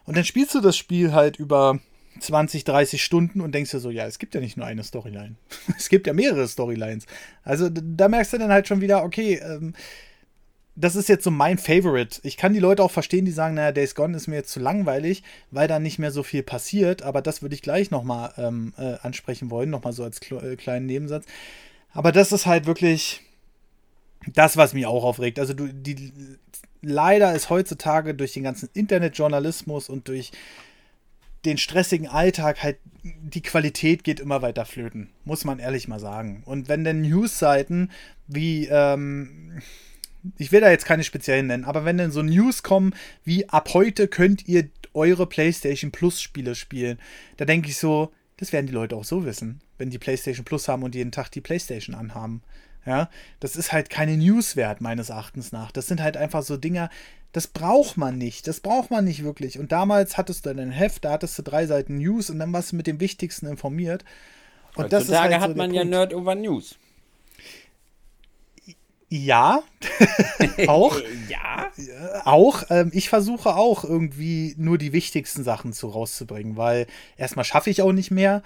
Und dann spielst du das Spiel halt über 20, 30 Stunden und denkst dir so, ja, es gibt ja nicht nur eine Storyline. *laughs* es gibt ja mehrere Storylines. Also da merkst du dann halt schon wieder, okay, ähm, das ist jetzt so mein Favorite. Ich kann die Leute auch verstehen, die sagen, naja, Days Gone ist mir jetzt zu langweilig, weil da nicht mehr so viel passiert. Aber das würde ich gleich nochmal ähm, äh, ansprechen wollen, nochmal so als äh, kleinen Nebensatz. Aber das ist halt wirklich das, was mich auch aufregt. Also du, die, leider ist heutzutage durch den ganzen Internetjournalismus und durch den stressigen Alltag halt die Qualität geht immer weiter flöten, muss man ehrlich mal sagen. Und wenn denn News-Seiten wie ähm, ich will da jetzt keine speziellen nennen, aber wenn dann so News kommen, wie ab heute könnt ihr eure PlayStation Plus Spiele spielen, da denke ich so, das werden die Leute auch so wissen, wenn die PlayStation Plus haben und jeden Tag die PlayStation anhaben. Ja, das ist halt keine News wert, meines Erachtens nach. Das sind halt einfach so Dinger, das braucht man nicht. Das braucht man nicht wirklich. Und damals hattest du ein Heft, da hattest du drei Seiten News und dann warst du mit dem Wichtigsten informiert. Und Heutzutage das ist halt so hat man ja Nerd over News. Ja, *laughs* auch. ja. Auch. Ähm, ich versuche auch irgendwie nur die wichtigsten Sachen zu rauszubringen, weil erstmal schaffe ich auch nicht mehr.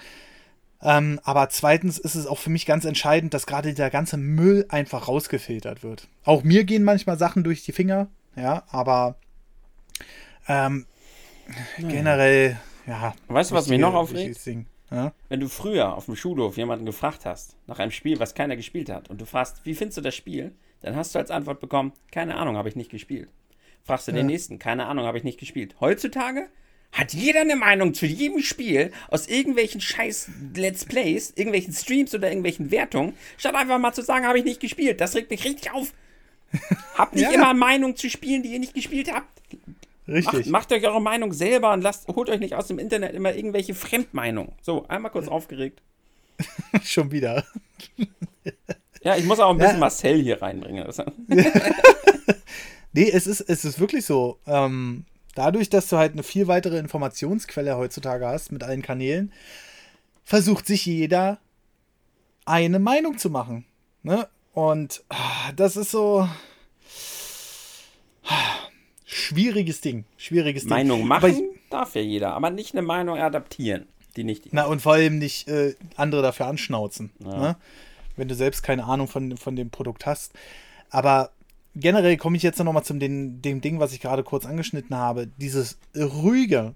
Ähm, aber zweitens ist es auch für mich ganz entscheidend, dass gerade der ganze Müll einfach rausgefiltert wird. Auch mir gehen manchmal Sachen durch die Finger, ja, aber ähm, generell, ja. Weißt du, was mich noch aufregt? Ja? Wenn du früher auf dem Schulhof jemanden gefragt hast, nach einem Spiel, was keiner gespielt hat, und du fragst, wie findest du das Spiel? Dann hast du als Antwort bekommen, keine Ahnung, habe ich nicht gespielt. Fragst du ja. den nächsten, keine Ahnung, habe ich nicht gespielt. Heutzutage hat jeder eine Meinung zu jedem Spiel aus irgendwelchen scheiß Let's Plays, irgendwelchen Streams oder irgendwelchen Wertungen, statt einfach mal zu sagen, habe ich nicht gespielt. Das regt mich richtig auf. *laughs* Habt nicht ja. immer Meinung zu Spielen, die ihr nicht gespielt habt. Richtig. Macht, macht, euch eure Meinung selber und lasst, holt euch nicht aus dem Internet immer irgendwelche Fremdmeinungen. So, einmal kurz aufgeregt. *laughs* Schon wieder. *laughs* ja, ich muss auch ein bisschen ja. Marcel hier reinbringen. *laughs* nee, es ist, es ist wirklich so. Ähm, dadurch, dass du halt eine viel weitere Informationsquelle heutzutage hast mit allen Kanälen, versucht sich jeder eine Meinung zu machen. Ne? Und ah, das ist so schwieriges Ding. Schwieriges Meinung Ding. machen ich, darf ja jeder, aber nicht eine Meinung adaptieren, die nicht. Na, und vor allem nicht äh, andere dafür anschnauzen. Ja. Ne? Wenn du selbst keine Ahnung von, von dem Produkt hast. Aber generell komme ich jetzt noch mal zum den, dem Ding, was ich gerade kurz angeschnitten habe. Dieses ruhige,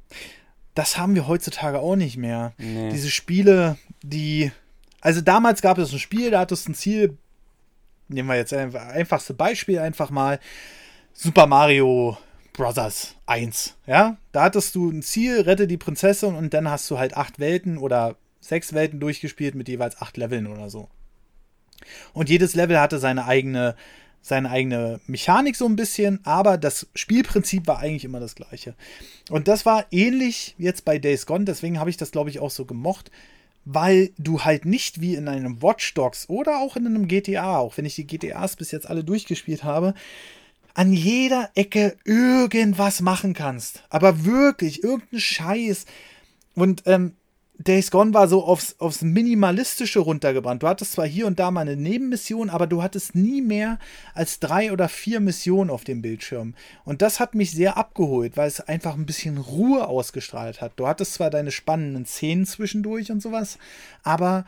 das haben wir heutzutage auch nicht mehr. Nee. Diese Spiele, die. Also damals gab es ein Spiel, da hattest du ein Ziel. Nehmen wir jetzt ein einfachste Beispiel einfach mal. Super Mario Brothers 1. Ja, da hattest du ein Ziel, rette die Prinzessin und dann hast du halt acht Welten oder sechs Welten durchgespielt mit jeweils acht Leveln oder so. Und jedes Level hatte seine eigene, seine eigene Mechanik so ein bisschen, aber das Spielprinzip war eigentlich immer das gleiche. Und das war ähnlich jetzt bei Days Gone, deswegen habe ich das, glaube ich, auch so gemocht, weil du halt nicht wie in einem Watch Dogs oder auch in einem GTA, auch wenn ich die GTAs bis jetzt alle durchgespielt habe, an jeder Ecke irgendwas machen kannst. Aber wirklich, irgendein Scheiß. Und ähm, Days Gone war so aufs, aufs Minimalistische runtergebrannt. Du hattest zwar hier und da mal eine Nebenmission, aber du hattest nie mehr als drei oder vier Missionen auf dem Bildschirm. Und das hat mich sehr abgeholt, weil es einfach ein bisschen Ruhe ausgestrahlt hat. Du hattest zwar deine spannenden Szenen zwischendurch und sowas, aber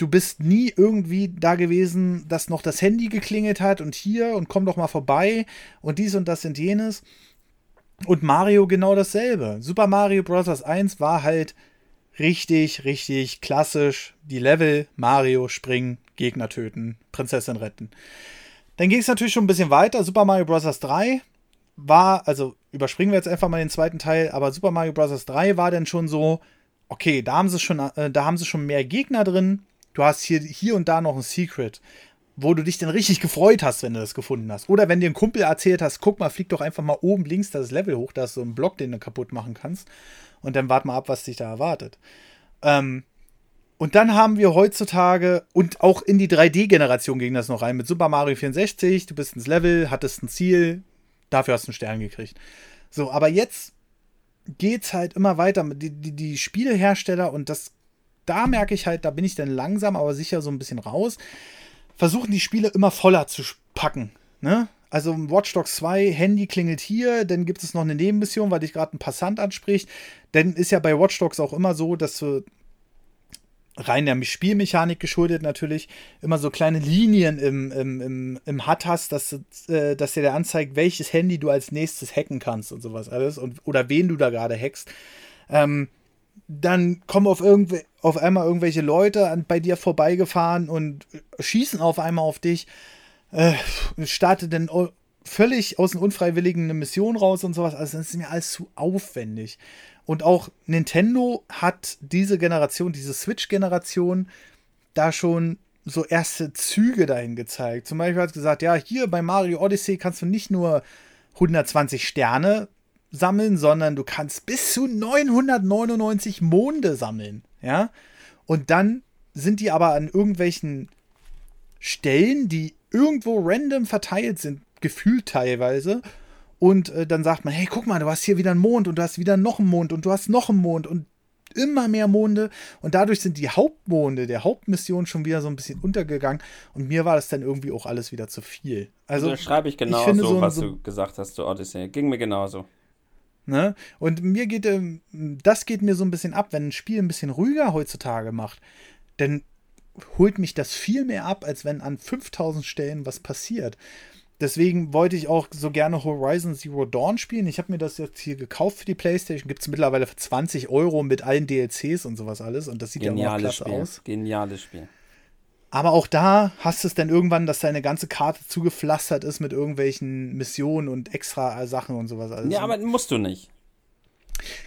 du bist nie irgendwie da gewesen, dass noch das Handy geklingelt hat und hier und komm doch mal vorbei und dies und das und jenes. Und Mario genau dasselbe. Super Mario Bros. 1 war halt richtig, richtig klassisch. Die Level, Mario springen, Gegner töten, Prinzessin retten. Dann ging es natürlich schon ein bisschen weiter. Super Mario Bros. 3 war, also überspringen wir jetzt einfach mal den zweiten Teil, aber Super Mario Bros. 3 war dann schon so, okay, da haben sie schon, äh, da haben sie schon mehr Gegner drin du hast hier, hier und da noch ein Secret, wo du dich dann richtig gefreut hast, wenn du das gefunden hast. Oder wenn dir ein Kumpel erzählt hast, guck mal, flieg doch einfach mal oben links das Level hoch, da ist so ein Block, den du kaputt machen kannst. Und dann wart mal ab, was dich da erwartet. Ähm, und dann haben wir heutzutage, und auch in die 3D-Generation ging das noch rein, mit Super Mario 64, du bist ins Level, hattest ein Ziel, dafür hast du einen Stern gekriegt. So, aber jetzt geht's halt immer weiter. Die, die, die Spielehersteller, und das da merke ich halt, da bin ich dann langsam, aber sicher so ein bisschen raus, versuchen die Spiele immer voller zu packen. Ne? Also Watch Dogs 2, Handy klingelt hier, dann gibt es noch eine Nebenmission, weil dich gerade ein Passant anspricht. Denn ist ja bei Watch Dogs auch immer so, dass du rein der Spielmechanik geschuldet natürlich immer so kleine Linien im, im, im, im HUD hast, dass, äh, dass dir der anzeigt, welches Handy du als nächstes hacken kannst und sowas alles und oder wen du da gerade hackst. Ähm, dann kommen auf, irgendw auf einmal irgendwelche Leute an, bei dir vorbeigefahren und schießen auf einmal auf dich. Äh, startet dann völlig aus dem Unfreiwilligen eine Mission raus und sowas. Also das ist mir alles zu aufwendig. Und auch Nintendo hat diese Generation, diese Switch-Generation, da schon so erste Züge dahin gezeigt. Zum Beispiel hat gesagt, ja, hier bei Mario Odyssey kannst du nicht nur 120 Sterne sammeln, sondern du kannst bis zu 999 Monde sammeln, ja? Und dann sind die aber an irgendwelchen Stellen, die irgendwo random verteilt sind, gefühlt teilweise. Und äh, dann sagt man, hey, guck mal, du hast hier wieder einen Mond und du hast wieder noch einen Mond und du hast noch einen Mond und immer mehr Monde. Und dadurch sind die Hauptmonde der Hauptmission schon wieder so ein bisschen untergegangen. Und mir war das dann irgendwie auch alles wieder zu viel. Also, also schreibe ich genau ich so, so, was so, du gesagt hast zu Odyssey. Ging mir genauso. Ne? Und mir geht, ähm, das geht mir so ein bisschen ab, wenn ein Spiel ein bisschen ruhiger heutzutage macht, dann holt mich das viel mehr ab, als wenn an 5000 Stellen was passiert. Deswegen wollte ich auch so gerne Horizon Zero Dawn spielen. Ich habe mir das jetzt hier gekauft für die PlayStation. Gibt es mittlerweile für 20 Euro mit allen DLCs und sowas alles. Und das sieht Geniales ja auch klasse Spiel. aus. Geniales Spiel. Aber auch da hast du es dann irgendwann, dass deine ganze Karte zugepflastert ist mit irgendwelchen Missionen und extra Sachen und sowas. Alles. Ja, aber musst du nicht.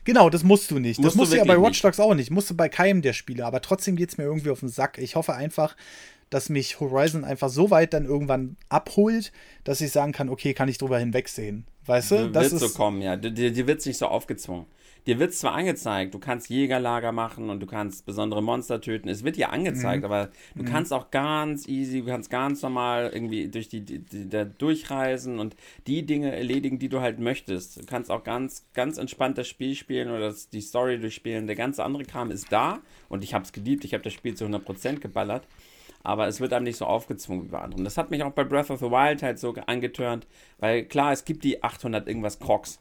Genau, das musst du nicht. Musst das musst du ja bei Watch Dogs auch nicht. Musst du bei keinem der Spiele. Aber trotzdem geht es mir irgendwie auf den Sack. Ich hoffe einfach, dass mich Horizon einfach so weit dann irgendwann abholt, dass ich sagen kann, okay, kann ich drüber hinwegsehen. Weißt du? Das wird so kommen, ja. Dir, dir wird es nicht so aufgezwungen dir wird zwar angezeigt, du kannst Jägerlager machen und du kannst besondere Monster töten. Es wird dir angezeigt, mhm. aber du mhm. kannst auch ganz easy, du kannst ganz normal irgendwie durch die, die, die, da durchreisen und die Dinge erledigen, die du halt möchtest. Du kannst auch ganz, ganz entspannt das Spiel spielen oder das, die Story durchspielen. Der ganze andere Kram ist da und ich habe es geliebt. Ich habe das Spiel zu 100% geballert aber es wird einem nicht so aufgezwungen wie bei anderen. Das hat mich auch bei Breath of the Wild halt so angetörnt, weil klar, es gibt die 800 irgendwas Crocs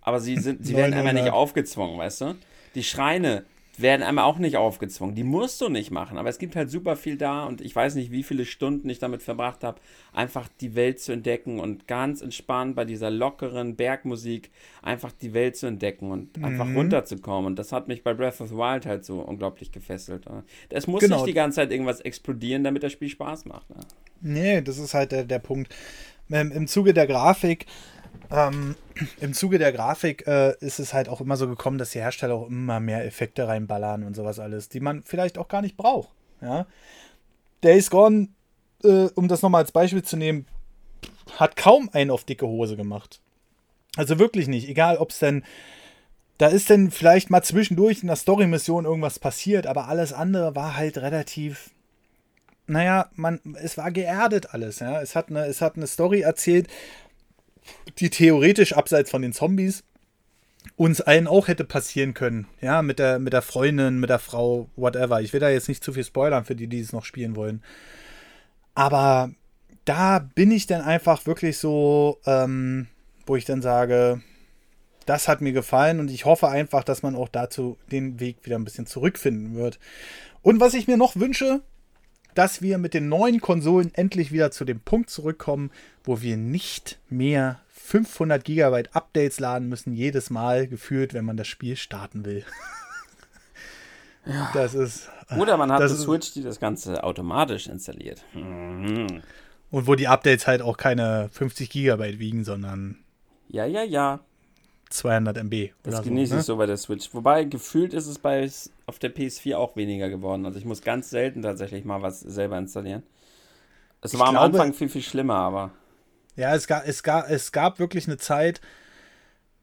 aber sie, sind, sie werden einmal nicht aufgezwungen, weißt du? Die Schreine werden einmal auch nicht aufgezwungen. Die musst du nicht machen, aber es gibt halt super viel da und ich weiß nicht, wie viele Stunden ich damit verbracht habe, einfach die Welt zu entdecken und ganz entspannt bei dieser lockeren Bergmusik einfach die Welt zu entdecken und mhm. einfach runterzukommen. Und das hat mich bei Breath of the Wild halt so unglaublich gefesselt. Es muss genau. nicht die ganze Zeit irgendwas explodieren, damit das Spiel Spaß macht. Ne? Nee, das ist halt der, der Punkt. Ähm, Im Zuge der Grafik ähm, Im Zuge der Grafik äh, ist es halt auch immer so gekommen, dass die Hersteller auch immer mehr Effekte reinballern und sowas alles, die man vielleicht auch gar nicht braucht. Ja? Days Gone, äh, um das nochmal als Beispiel zu nehmen, hat kaum einen auf dicke Hose gemacht. Also wirklich nicht. Egal, ob es denn. Da ist denn vielleicht mal zwischendurch in der Story-Mission irgendwas passiert, aber alles andere war halt relativ. Naja, man, es war geerdet alles, ja. Es hat eine, es hat eine Story erzählt, die theoretisch abseits von den Zombies uns allen auch hätte passieren können. Ja, mit der, mit der Freundin, mit der Frau, whatever. Ich will da jetzt nicht zu viel spoilern für die, die es noch spielen wollen. Aber da bin ich dann einfach wirklich so, ähm, wo ich dann sage, das hat mir gefallen und ich hoffe einfach, dass man auch dazu den Weg wieder ein bisschen zurückfinden wird. Und was ich mir noch wünsche, dass wir mit den neuen Konsolen endlich wieder zu dem Punkt zurückkommen, wo wir nicht mehr 500 Gigabyte Updates laden müssen, jedes Mal gefühlt, wenn man das Spiel starten will. *laughs* ja. Das ist. Oder man hat eine Switch, die das Ganze automatisch installiert. Mhm. Und wo die Updates halt auch keine 50 Gigabyte wiegen, sondern. Ja, ja, ja. 200 MB. Das genieße so, ne? ich so bei der Switch. Wobei gefühlt ist es bei auf der PS4 auch weniger geworden. Also ich muss ganz selten tatsächlich mal was selber installieren. Es war glaube, am Anfang viel, viel schlimmer, aber. Ja, es gab, es gab, es gab wirklich eine Zeit.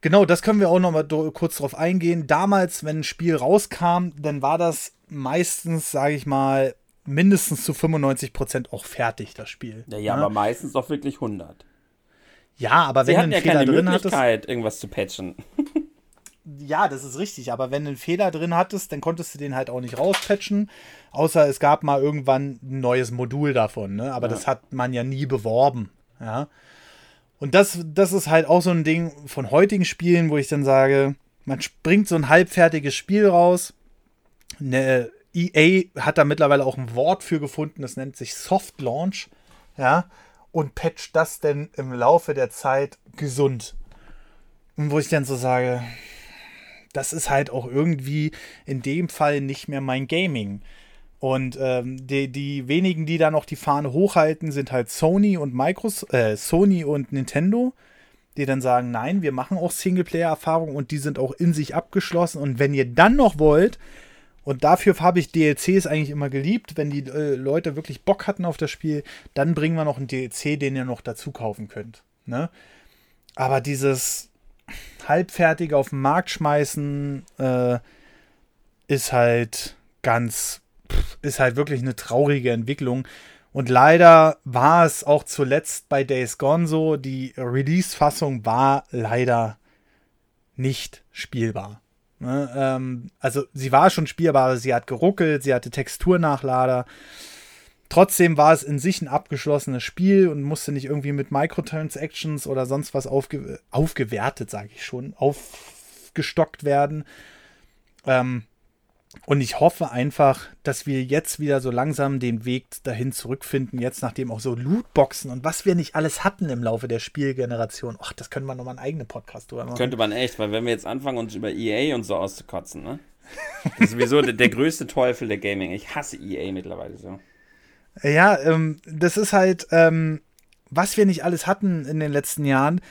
Genau, das können wir auch noch mal kurz drauf eingehen. Damals, wenn ein Spiel rauskam, dann war das meistens, sage ich mal, mindestens zu 95% auch fertig, das Spiel. Ja, ja, ja, aber meistens doch wirklich 100. Ja, aber Sie wenn du einen ja Fehler keine drin Möglichkeit, hattest, irgendwas zu patchen. *laughs* ja, das ist richtig, aber wenn du einen Fehler drin hattest, dann konntest du den halt auch nicht rauspatchen, außer es gab mal irgendwann ein neues Modul davon, ne? Aber ja. das hat man ja nie beworben, ja. Und das, das ist halt auch so ein Ding von heutigen Spielen, wo ich dann sage, man springt so ein halbfertiges Spiel raus. Eine EA hat da mittlerweile auch ein Wort für gefunden, das nennt sich Soft Launch, ja, und patcht das denn im Laufe der Zeit gesund. Und wo ich dann so sage, das ist halt auch irgendwie in dem Fall nicht mehr mein Gaming. Und ähm, die, die wenigen, die da noch die Fahne hochhalten, sind halt Sony und Microsoft, äh, Sony und Nintendo, die dann sagen, nein, wir machen auch Singleplayer-Erfahrungen und die sind auch in sich abgeschlossen. Und wenn ihr dann noch wollt, und dafür habe ich DLCs eigentlich immer geliebt, wenn die äh, Leute wirklich Bock hatten auf das Spiel, dann bringen wir noch einen DLC, den ihr noch dazu kaufen könnt. Ne? Aber dieses halbfertig auf den Markt schmeißen äh, ist halt ganz ist halt wirklich eine traurige Entwicklung. Und leider war es auch zuletzt bei Days Gone so, die Release-Fassung war leider nicht spielbar. Ne, ähm, also sie war schon spielbar, sie hat geruckelt, sie hatte Texturnachlader. Trotzdem war es in sich ein abgeschlossenes Spiel und musste nicht irgendwie mit Microtransactions oder sonst was aufge aufgewertet, sage ich schon, aufgestockt werden. Ähm, und ich hoffe einfach, dass wir jetzt wieder so langsam den Weg dahin zurückfinden, jetzt nachdem auch so Lootboxen und was wir nicht alles hatten im Laufe der Spielgeneration. Ach, das könnte man nochmal einen eigenen Podcast drüber machen. Könnte man echt, weil wenn wir jetzt anfangen, uns über EA und so auszukotzen, ne? Das ist sowieso der, der größte Teufel der Gaming. Ich hasse EA mittlerweile so. Ja, ähm, das ist halt, ähm, was wir nicht alles hatten in den letzten Jahren.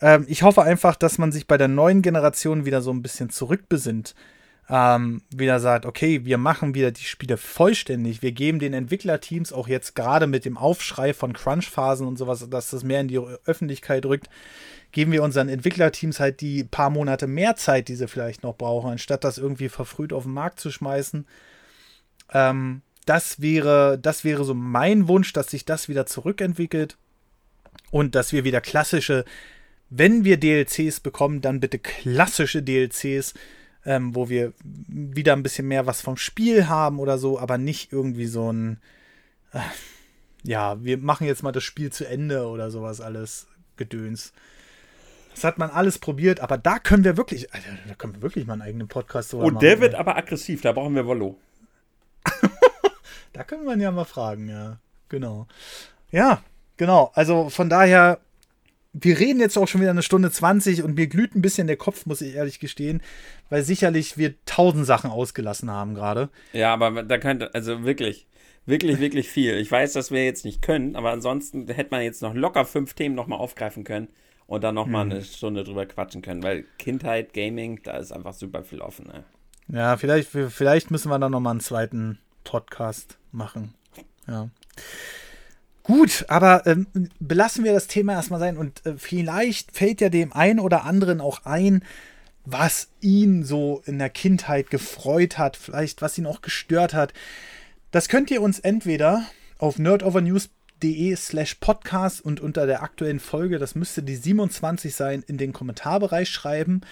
Ähm, ich hoffe einfach, dass man sich bei der neuen Generation wieder so ein bisschen zurückbesinnt ähm, wieder sagt, okay, wir machen wieder die Spiele vollständig. Wir geben den Entwicklerteams auch jetzt gerade mit dem Aufschrei von Crunch-Phasen und sowas, dass das mehr in die Öffentlichkeit rückt, geben wir unseren Entwicklerteams halt die paar Monate mehr Zeit, die sie vielleicht noch brauchen, anstatt das irgendwie verfrüht auf den Markt zu schmeißen. Ähm, das wäre, das wäre so mein Wunsch, dass sich das wieder zurückentwickelt und dass wir wieder klassische, wenn wir DLCs bekommen, dann bitte klassische DLCs, ähm, wo wir wieder ein bisschen mehr was vom Spiel haben oder so, aber nicht irgendwie so ein, äh, ja, wir machen jetzt mal das Spiel zu Ende oder sowas alles Gedöns. Das hat man alles probiert, aber da können wir wirklich, Alter, da können wir wirklich mal einen eigenen Podcast drüber Und machen. der wird aber aggressiv, da brauchen wir Volo. *laughs* da können wir ja mal fragen, ja. Genau. Ja, genau. Also von daher, wir reden jetzt auch schon wieder eine Stunde 20 und mir glüht ein bisschen der Kopf, muss ich ehrlich gestehen, weil sicherlich wir tausend Sachen ausgelassen haben gerade. Ja, aber da könnte, also wirklich, wirklich, *laughs* wirklich viel. Ich weiß, dass wir jetzt nicht können, aber ansonsten hätte man jetzt noch locker fünf Themen nochmal aufgreifen können und dann nochmal hm. eine Stunde drüber quatschen können, weil Kindheit, Gaming, da ist einfach super viel offen. Ne? Ja, vielleicht, vielleicht müssen wir dann nochmal einen zweiten Podcast machen. Ja. Gut, aber ähm, belassen wir das Thema erstmal sein und äh, vielleicht fällt ja dem einen oder anderen auch ein, was ihn so in der Kindheit gefreut hat, vielleicht was ihn auch gestört hat. Das könnt ihr uns entweder auf nerdovernews.de slash podcast und unter der aktuellen Folge, das müsste die 27 sein, in den Kommentarbereich schreiben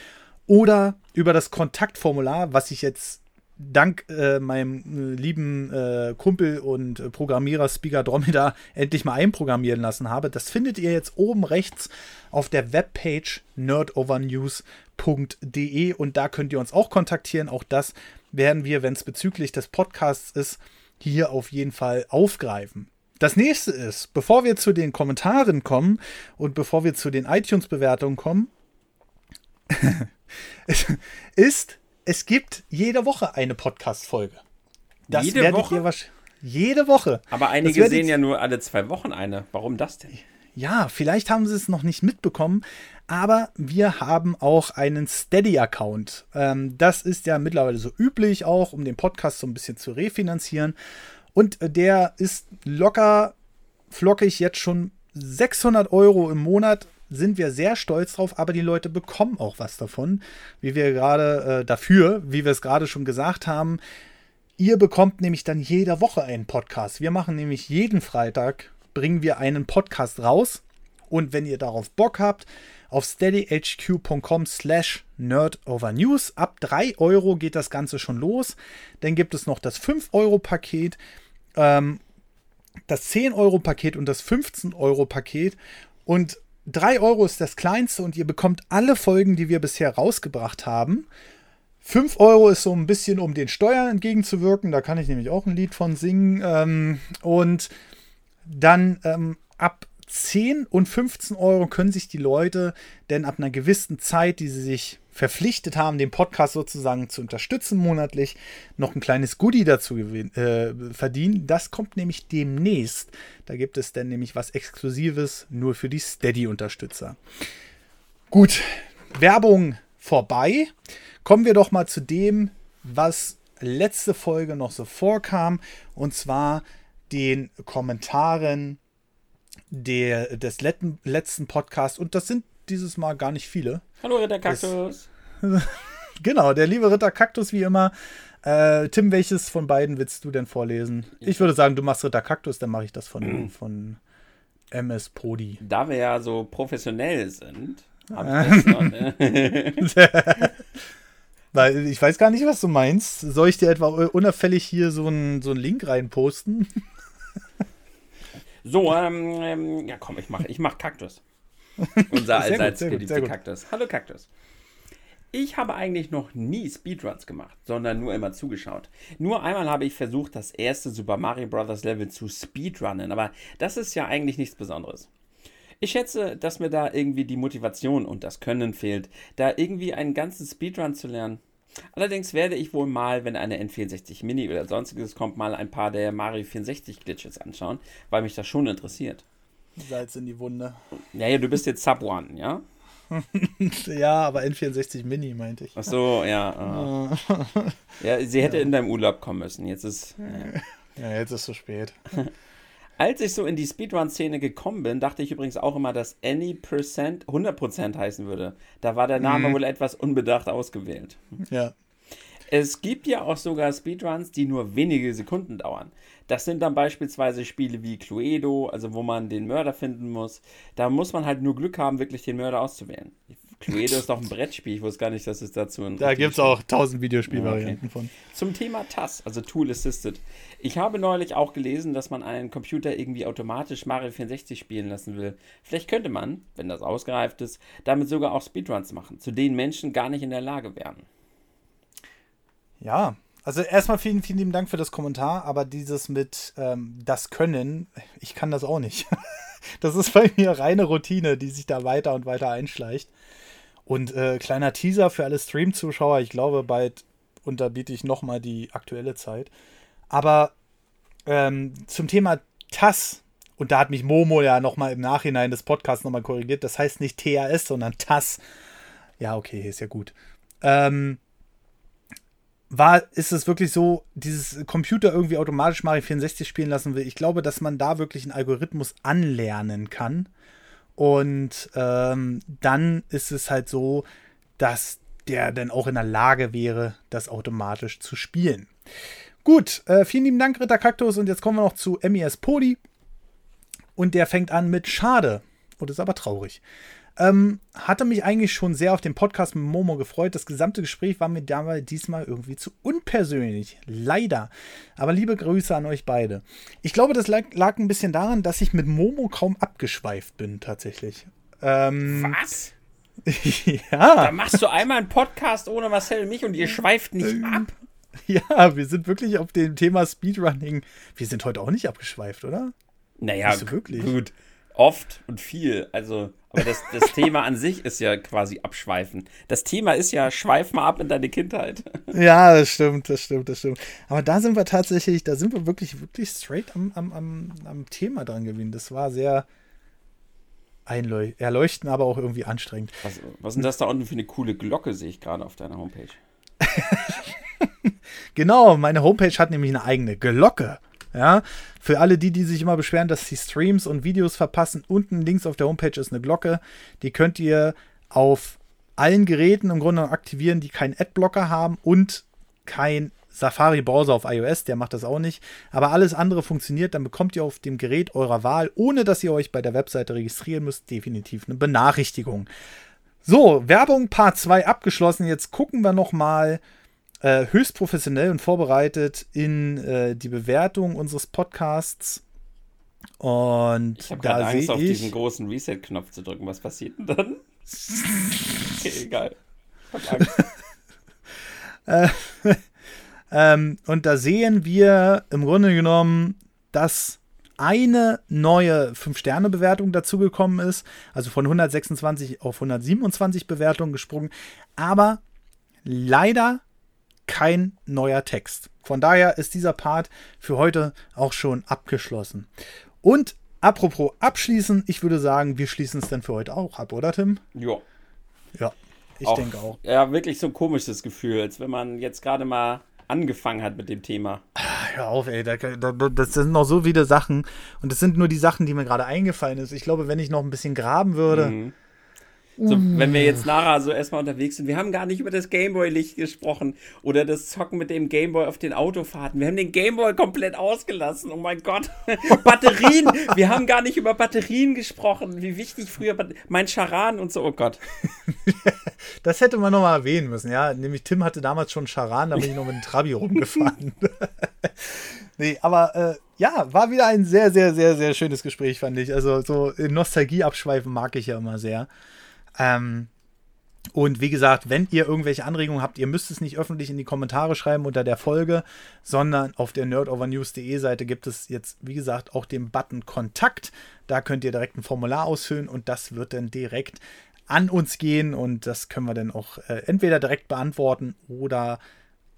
oder über das Kontaktformular, was ich jetzt dank äh, meinem äh, lieben äh, Kumpel und äh, Programmierer Speaker Dromeda *laughs* endlich mal einprogrammieren lassen habe. Das findet ihr jetzt oben rechts auf der Webpage nerdovernews.de und da könnt ihr uns auch kontaktieren. Auch das werden wir, wenn es bezüglich des Podcasts ist, hier auf jeden Fall aufgreifen. Das nächste ist, bevor wir zu den Kommentaren kommen und bevor wir zu den iTunes-Bewertungen kommen, *laughs* ist es gibt jede Woche eine Podcast-Folge. Jede Woche? jede Woche. Aber einige sehen ja nur alle zwei Wochen eine. Warum das denn? Ja, vielleicht haben sie es noch nicht mitbekommen, aber wir haben auch einen Steady-Account. Ähm, das ist ja mittlerweile so üblich, auch um den Podcast so ein bisschen zu refinanzieren. Und der ist locker flockig jetzt schon 600 Euro im Monat sind wir sehr stolz drauf, aber die Leute bekommen auch was davon, wie wir gerade äh, dafür, wie wir es gerade schon gesagt haben. Ihr bekommt nämlich dann jede Woche einen Podcast. Wir machen nämlich jeden Freitag, bringen wir einen Podcast raus. Und wenn ihr darauf Bock habt, auf steadyhq.com slash nerdovernews. Ab 3 Euro geht das Ganze schon los. Dann gibt es noch das 5-Euro-Paket, ähm, das 10-Euro-Paket und das 15-Euro-Paket. Und 3 Euro ist das kleinste und ihr bekommt alle Folgen, die wir bisher rausgebracht haben. 5 Euro ist so ein bisschen, um den Steuern entgegenzuwirken. Da kann ich nämlich auch ein Lied von singen. Ähm, und dann ähm, ab 10 und 15 Euro können sich die Leute denn ab einer gewissen Zeit, die sie sich verpflichtet haben, den Podcast sozusagen zu unterstützen monatlich, noch ein kleines Goodie dazu äh, verdienen. Das kommt nämlich demnächst. Da gibt es dann nämlich was Exklusives nur für die Steady-Unterstützer. Gut, Werbung vorbei. Kommen wir doch mal zu dem, was letzte Folge noch so vorkam, und zwar den Kommentaren der, des letzten, letzten Podcasts. Und das sind dieses Mal gar nicht viele. Hallo Ritter Kaktus. *laughs* genau, der liebe Ritter Kaktus wie immer. Äh, Tim, welches von beiden willst du denn vorlesen? Ich würde sagen, du machst Ritter Kaktus, dann mache ich das von, mhm. von MS Podi. Da wir ja so professionell sind, habe ich *laughs* das noch, ne? *laughs* Weil ich weiß gar nicht, was du meinst. Soll ich dir etwa unauffällig hier so einen so Link reinposten? So, ähm, ähm, ja komm, ich mache ich mach Kaktus. *laughs* Unser allseits geliebter Kaktus. Hallo Kaktus. Ich habe eigentlich noch nie Speedruns gemacht, sondern nur immer zugeschaut. Nur einmal habe ich versucht, das erste Super Mario Bros. Level zu speedrunnen, aber das ist ja eigentlich nichts Besonderes. Ich schätze, dass mir da irgendwie die Motivation und das Können fehlt, da irgendwie einen ganzen Speedrun zu lernen. Allerdings werde ich wohl mal, wenn eine N64 Mini oder sonstiges kommt, mal ein paar der Mario 64 Glitches anschauen, weil mich das schon interessiert. Salz in die Wunde. Naja, du bist jetzt Sub One, ja? *laughs* ja, aber N64 Mini meinte ich. Ach so, ja. Uh. *laughs* ja, sie hätte ja. in deinem Urlaub kommen müssen. Jetzt ist. Ja, ja jetzt ist es zu spät. *laughs* Als ich so in die Speedrun-Szene gekommen bin, dachte ich übrigens auch immer, dass Any Percent 100% heißen würde. Da war der Name mhm. wohl etwas unbedacht ausgewählt. Ja. Es gibt ja auch sogar Speedruns, die nur wenige Sekunden dauern. Das sind dann beispielsweise Spiele wie Cluedo, also wo man den Mörder finden muss. Da muss man halt nur Glück haben, wirklich den Mörder auszuwählen. Cluedo ist doch ein Brettspiel, ich wusste gar nicht, dass es dazu ein. Da gibt es auch tausend Videospielvarianten okay. von. Zum Thema TAS, also Tool Assisted. Ich habe neulich auch gelesen, dass man einen Computer irgendwie automatisch Mario 64 spielen lassen will. Vielleicht könnte man, wenn das ausgereift ist, damit sogar auch Speedruns machen, zu denen Menschen gar nicht in der Lage wären. Ja, also erstmal vielen, vielen lieben Dank für das Kommentar, aber dieses mit ähm, das Können, ich kann das auch nicht. *laughs* das ist bei mir reine Routine, die sich da weiter und weiter einschleicht. Und äh, kleiner Teaser für alle Stream-Zuschauer, ich glaube, bald unterbiete ich nochmal die aktuelle Zeit. Aber ähm, zum Thema TAS, und da hat mich Momo ja nochmal im Nachhinein des Podcasts nochmal korrigiert, das heißt nicht TAS, sondern TAS. Ja, okay, ist ja gut. Ähm, war, ist es wirklich so, dieses Computer irgendwie automatisch Mario 64 spielen lassen will. Ich glaube, dass man da wirklich einen Algorithmus anlernen kann. Und ähm, dann ist es halt so, dass der dann auch in der Lage wäre, das automatisch zu spielen. Gut, äh, vielen lieben Dank, Ritter Kaktus. Und jetzt kommen wir noch zu MES Poli. Und der fängt an mit Schade. Und ist aber traurig. Ähm, hatte mich eigentlich schon sehr auf den Podcast mit Momo gefreut. Das gesamte Gespräch war mir damals diesmal irgendwie zu unpersönlich. Leider. Aber liebe Grüße an euch beide. Ich glaube, das lag, lag ein bisschen daran, dass ich mit Momo kaum abgeschweift bin, tatsächlich. Ähm, Was? *laughs* ja. Da machst du einmal einen Podcast ohne Marcel und mich und ihr schweift nicht ab. *laughs* Ja, wir sind wirklich auf dem Thema Speedrunning. Wir sind heute auch nicht abgeschweift, oder? Naja, Nicht so wirklich. gut. Oft und viel. Also, aber das, das Thema an sich ist ja quasi abschweifen. Das Thema ist ja, schweif mal ab in deine Kindheit. *laughs* Ja, das stimmt, das stimmt, das stimmt. Aber da sind wir tatsächlich, da sind wir wirklich, wirklich straight am, am, am, am Thema dran gewesen. Das war sehr einleu erleuchtend, aber auch irgendwie anstrengend. Was, was ist denn das da unten für eine coole Glocke, sehe ich gerade auf deiner Homepage? *laughs* Genau, meine Homepage hat nämlich eine eigene Glocke. Ja, für alle die, die sich immer beschweren, dass sie Streams und Videos verpassen, unten links auf der Homepage ist eine Glocke. Die könnt ihr auf allen Geräten im Grunde aktivieren, die keinen Adblocker haben und kein Safari-Browser auf iOS, der macht das auch nicht. Aber alles andere funktioniert, dann bekommt ihr auf dem Gerät eurer Wahl, ohne dass ihr euch bei der Webseite registrieren müsst, definitiv eine Benachrichtigung. So, Werbung Part 2 abgeschlossen. Jetzt gucken wir noch mal äh, höchst professionell und vorbereitet in äh, die Bewertung unseres Podcasts. Und Ich habe gerade Angst, sehe auf ich. diesen großen Reset-Knopf zu drücken. Was passiert denn dann? *laughs* okay, egal. Ich hab Angst. *laughs* *laughs* Ähm, und da sehen wir im Grunde genommen, dass eine neue 5-Sterne-Bewertung dazugekommen ist, also von 126 auf 127 Bewertungen gesprungen, aber leider kein neuer Text. Von daher ist dieser Part für heute auch schon abgeschlossen. Und apropos abschließen, ich würde sagen, wir schließen es dann für heute auch ab, oder Tim? Ja. Ja, ich Auch- denke auch. Ja, wirklich so ein komisches Gefühl, als wenn man jetzt gerade mal angefangen hat mit dem Thema. Hör auf, ey, da, da, das sind noch so viele Sachen. Und das sind nur die Sachen, die mir gerade eingefallen ist. Ich glaube, wenn ich noch ein bisschen graben würde. Mhm. So, wenn wir jetzt nachher so erstmal unterwegs sind, wir haben gar nicht über das Gameboy-Licht gesprochen oder das Zocken mit dem Gameboy auf den Autofahrten. Wir haben den Gameboy komplett ausgelassen. Oh mein Gott. *laughs* Batterien. Wir haben gar nicht über Batterien gesprochen. Wie wichtig früher Bat- mein Charan und so. Oh Gott. *laughs* Das hätte man noch mal erwähnen müssen, ja. Nämlich Tim hatte damals schon Charan, da bin ich noch mit dem Trabi rumgefahren. *laughs* nee, aber äh, ja, war wieder ein sehr, sehr, sehr, sehr schönes Gespräch, fand ich. Also so in Nostalgie abschweifen mag ich ja immer sehr. Ähm, und wie gesagt, wenn ihr irgendwelche Anregungen habt, ihr müsst es nicht öffentlich in die Kommentare schreiben unter der Folge, sondern auf der nerdovernews.de Seite gibt es jetzt, wie gesagt, auch den Button Kontakt. Da könnt ihr direkt ein Formular ausfüllen und das wird dann direkt an uns gehen und das können wir dann auch äh, entweder direkt beantworten oder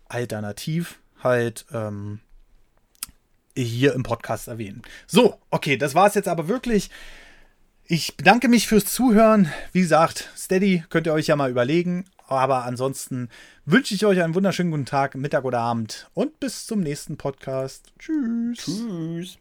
alternativ halt ähm, hier im Podcast erwähnen. So, okay, das war es jetzt aber wirklich. Ich bedanke mich fürs Zuhören. Wie gesagt, Steady könnt ihr euch ja mal überlegen. Aber ansonsten wünsche ich euch einen wunderschönen guten Tag, Mittag oder Abend und bis zum nächsten Podcast. Tschüss. Tschüss.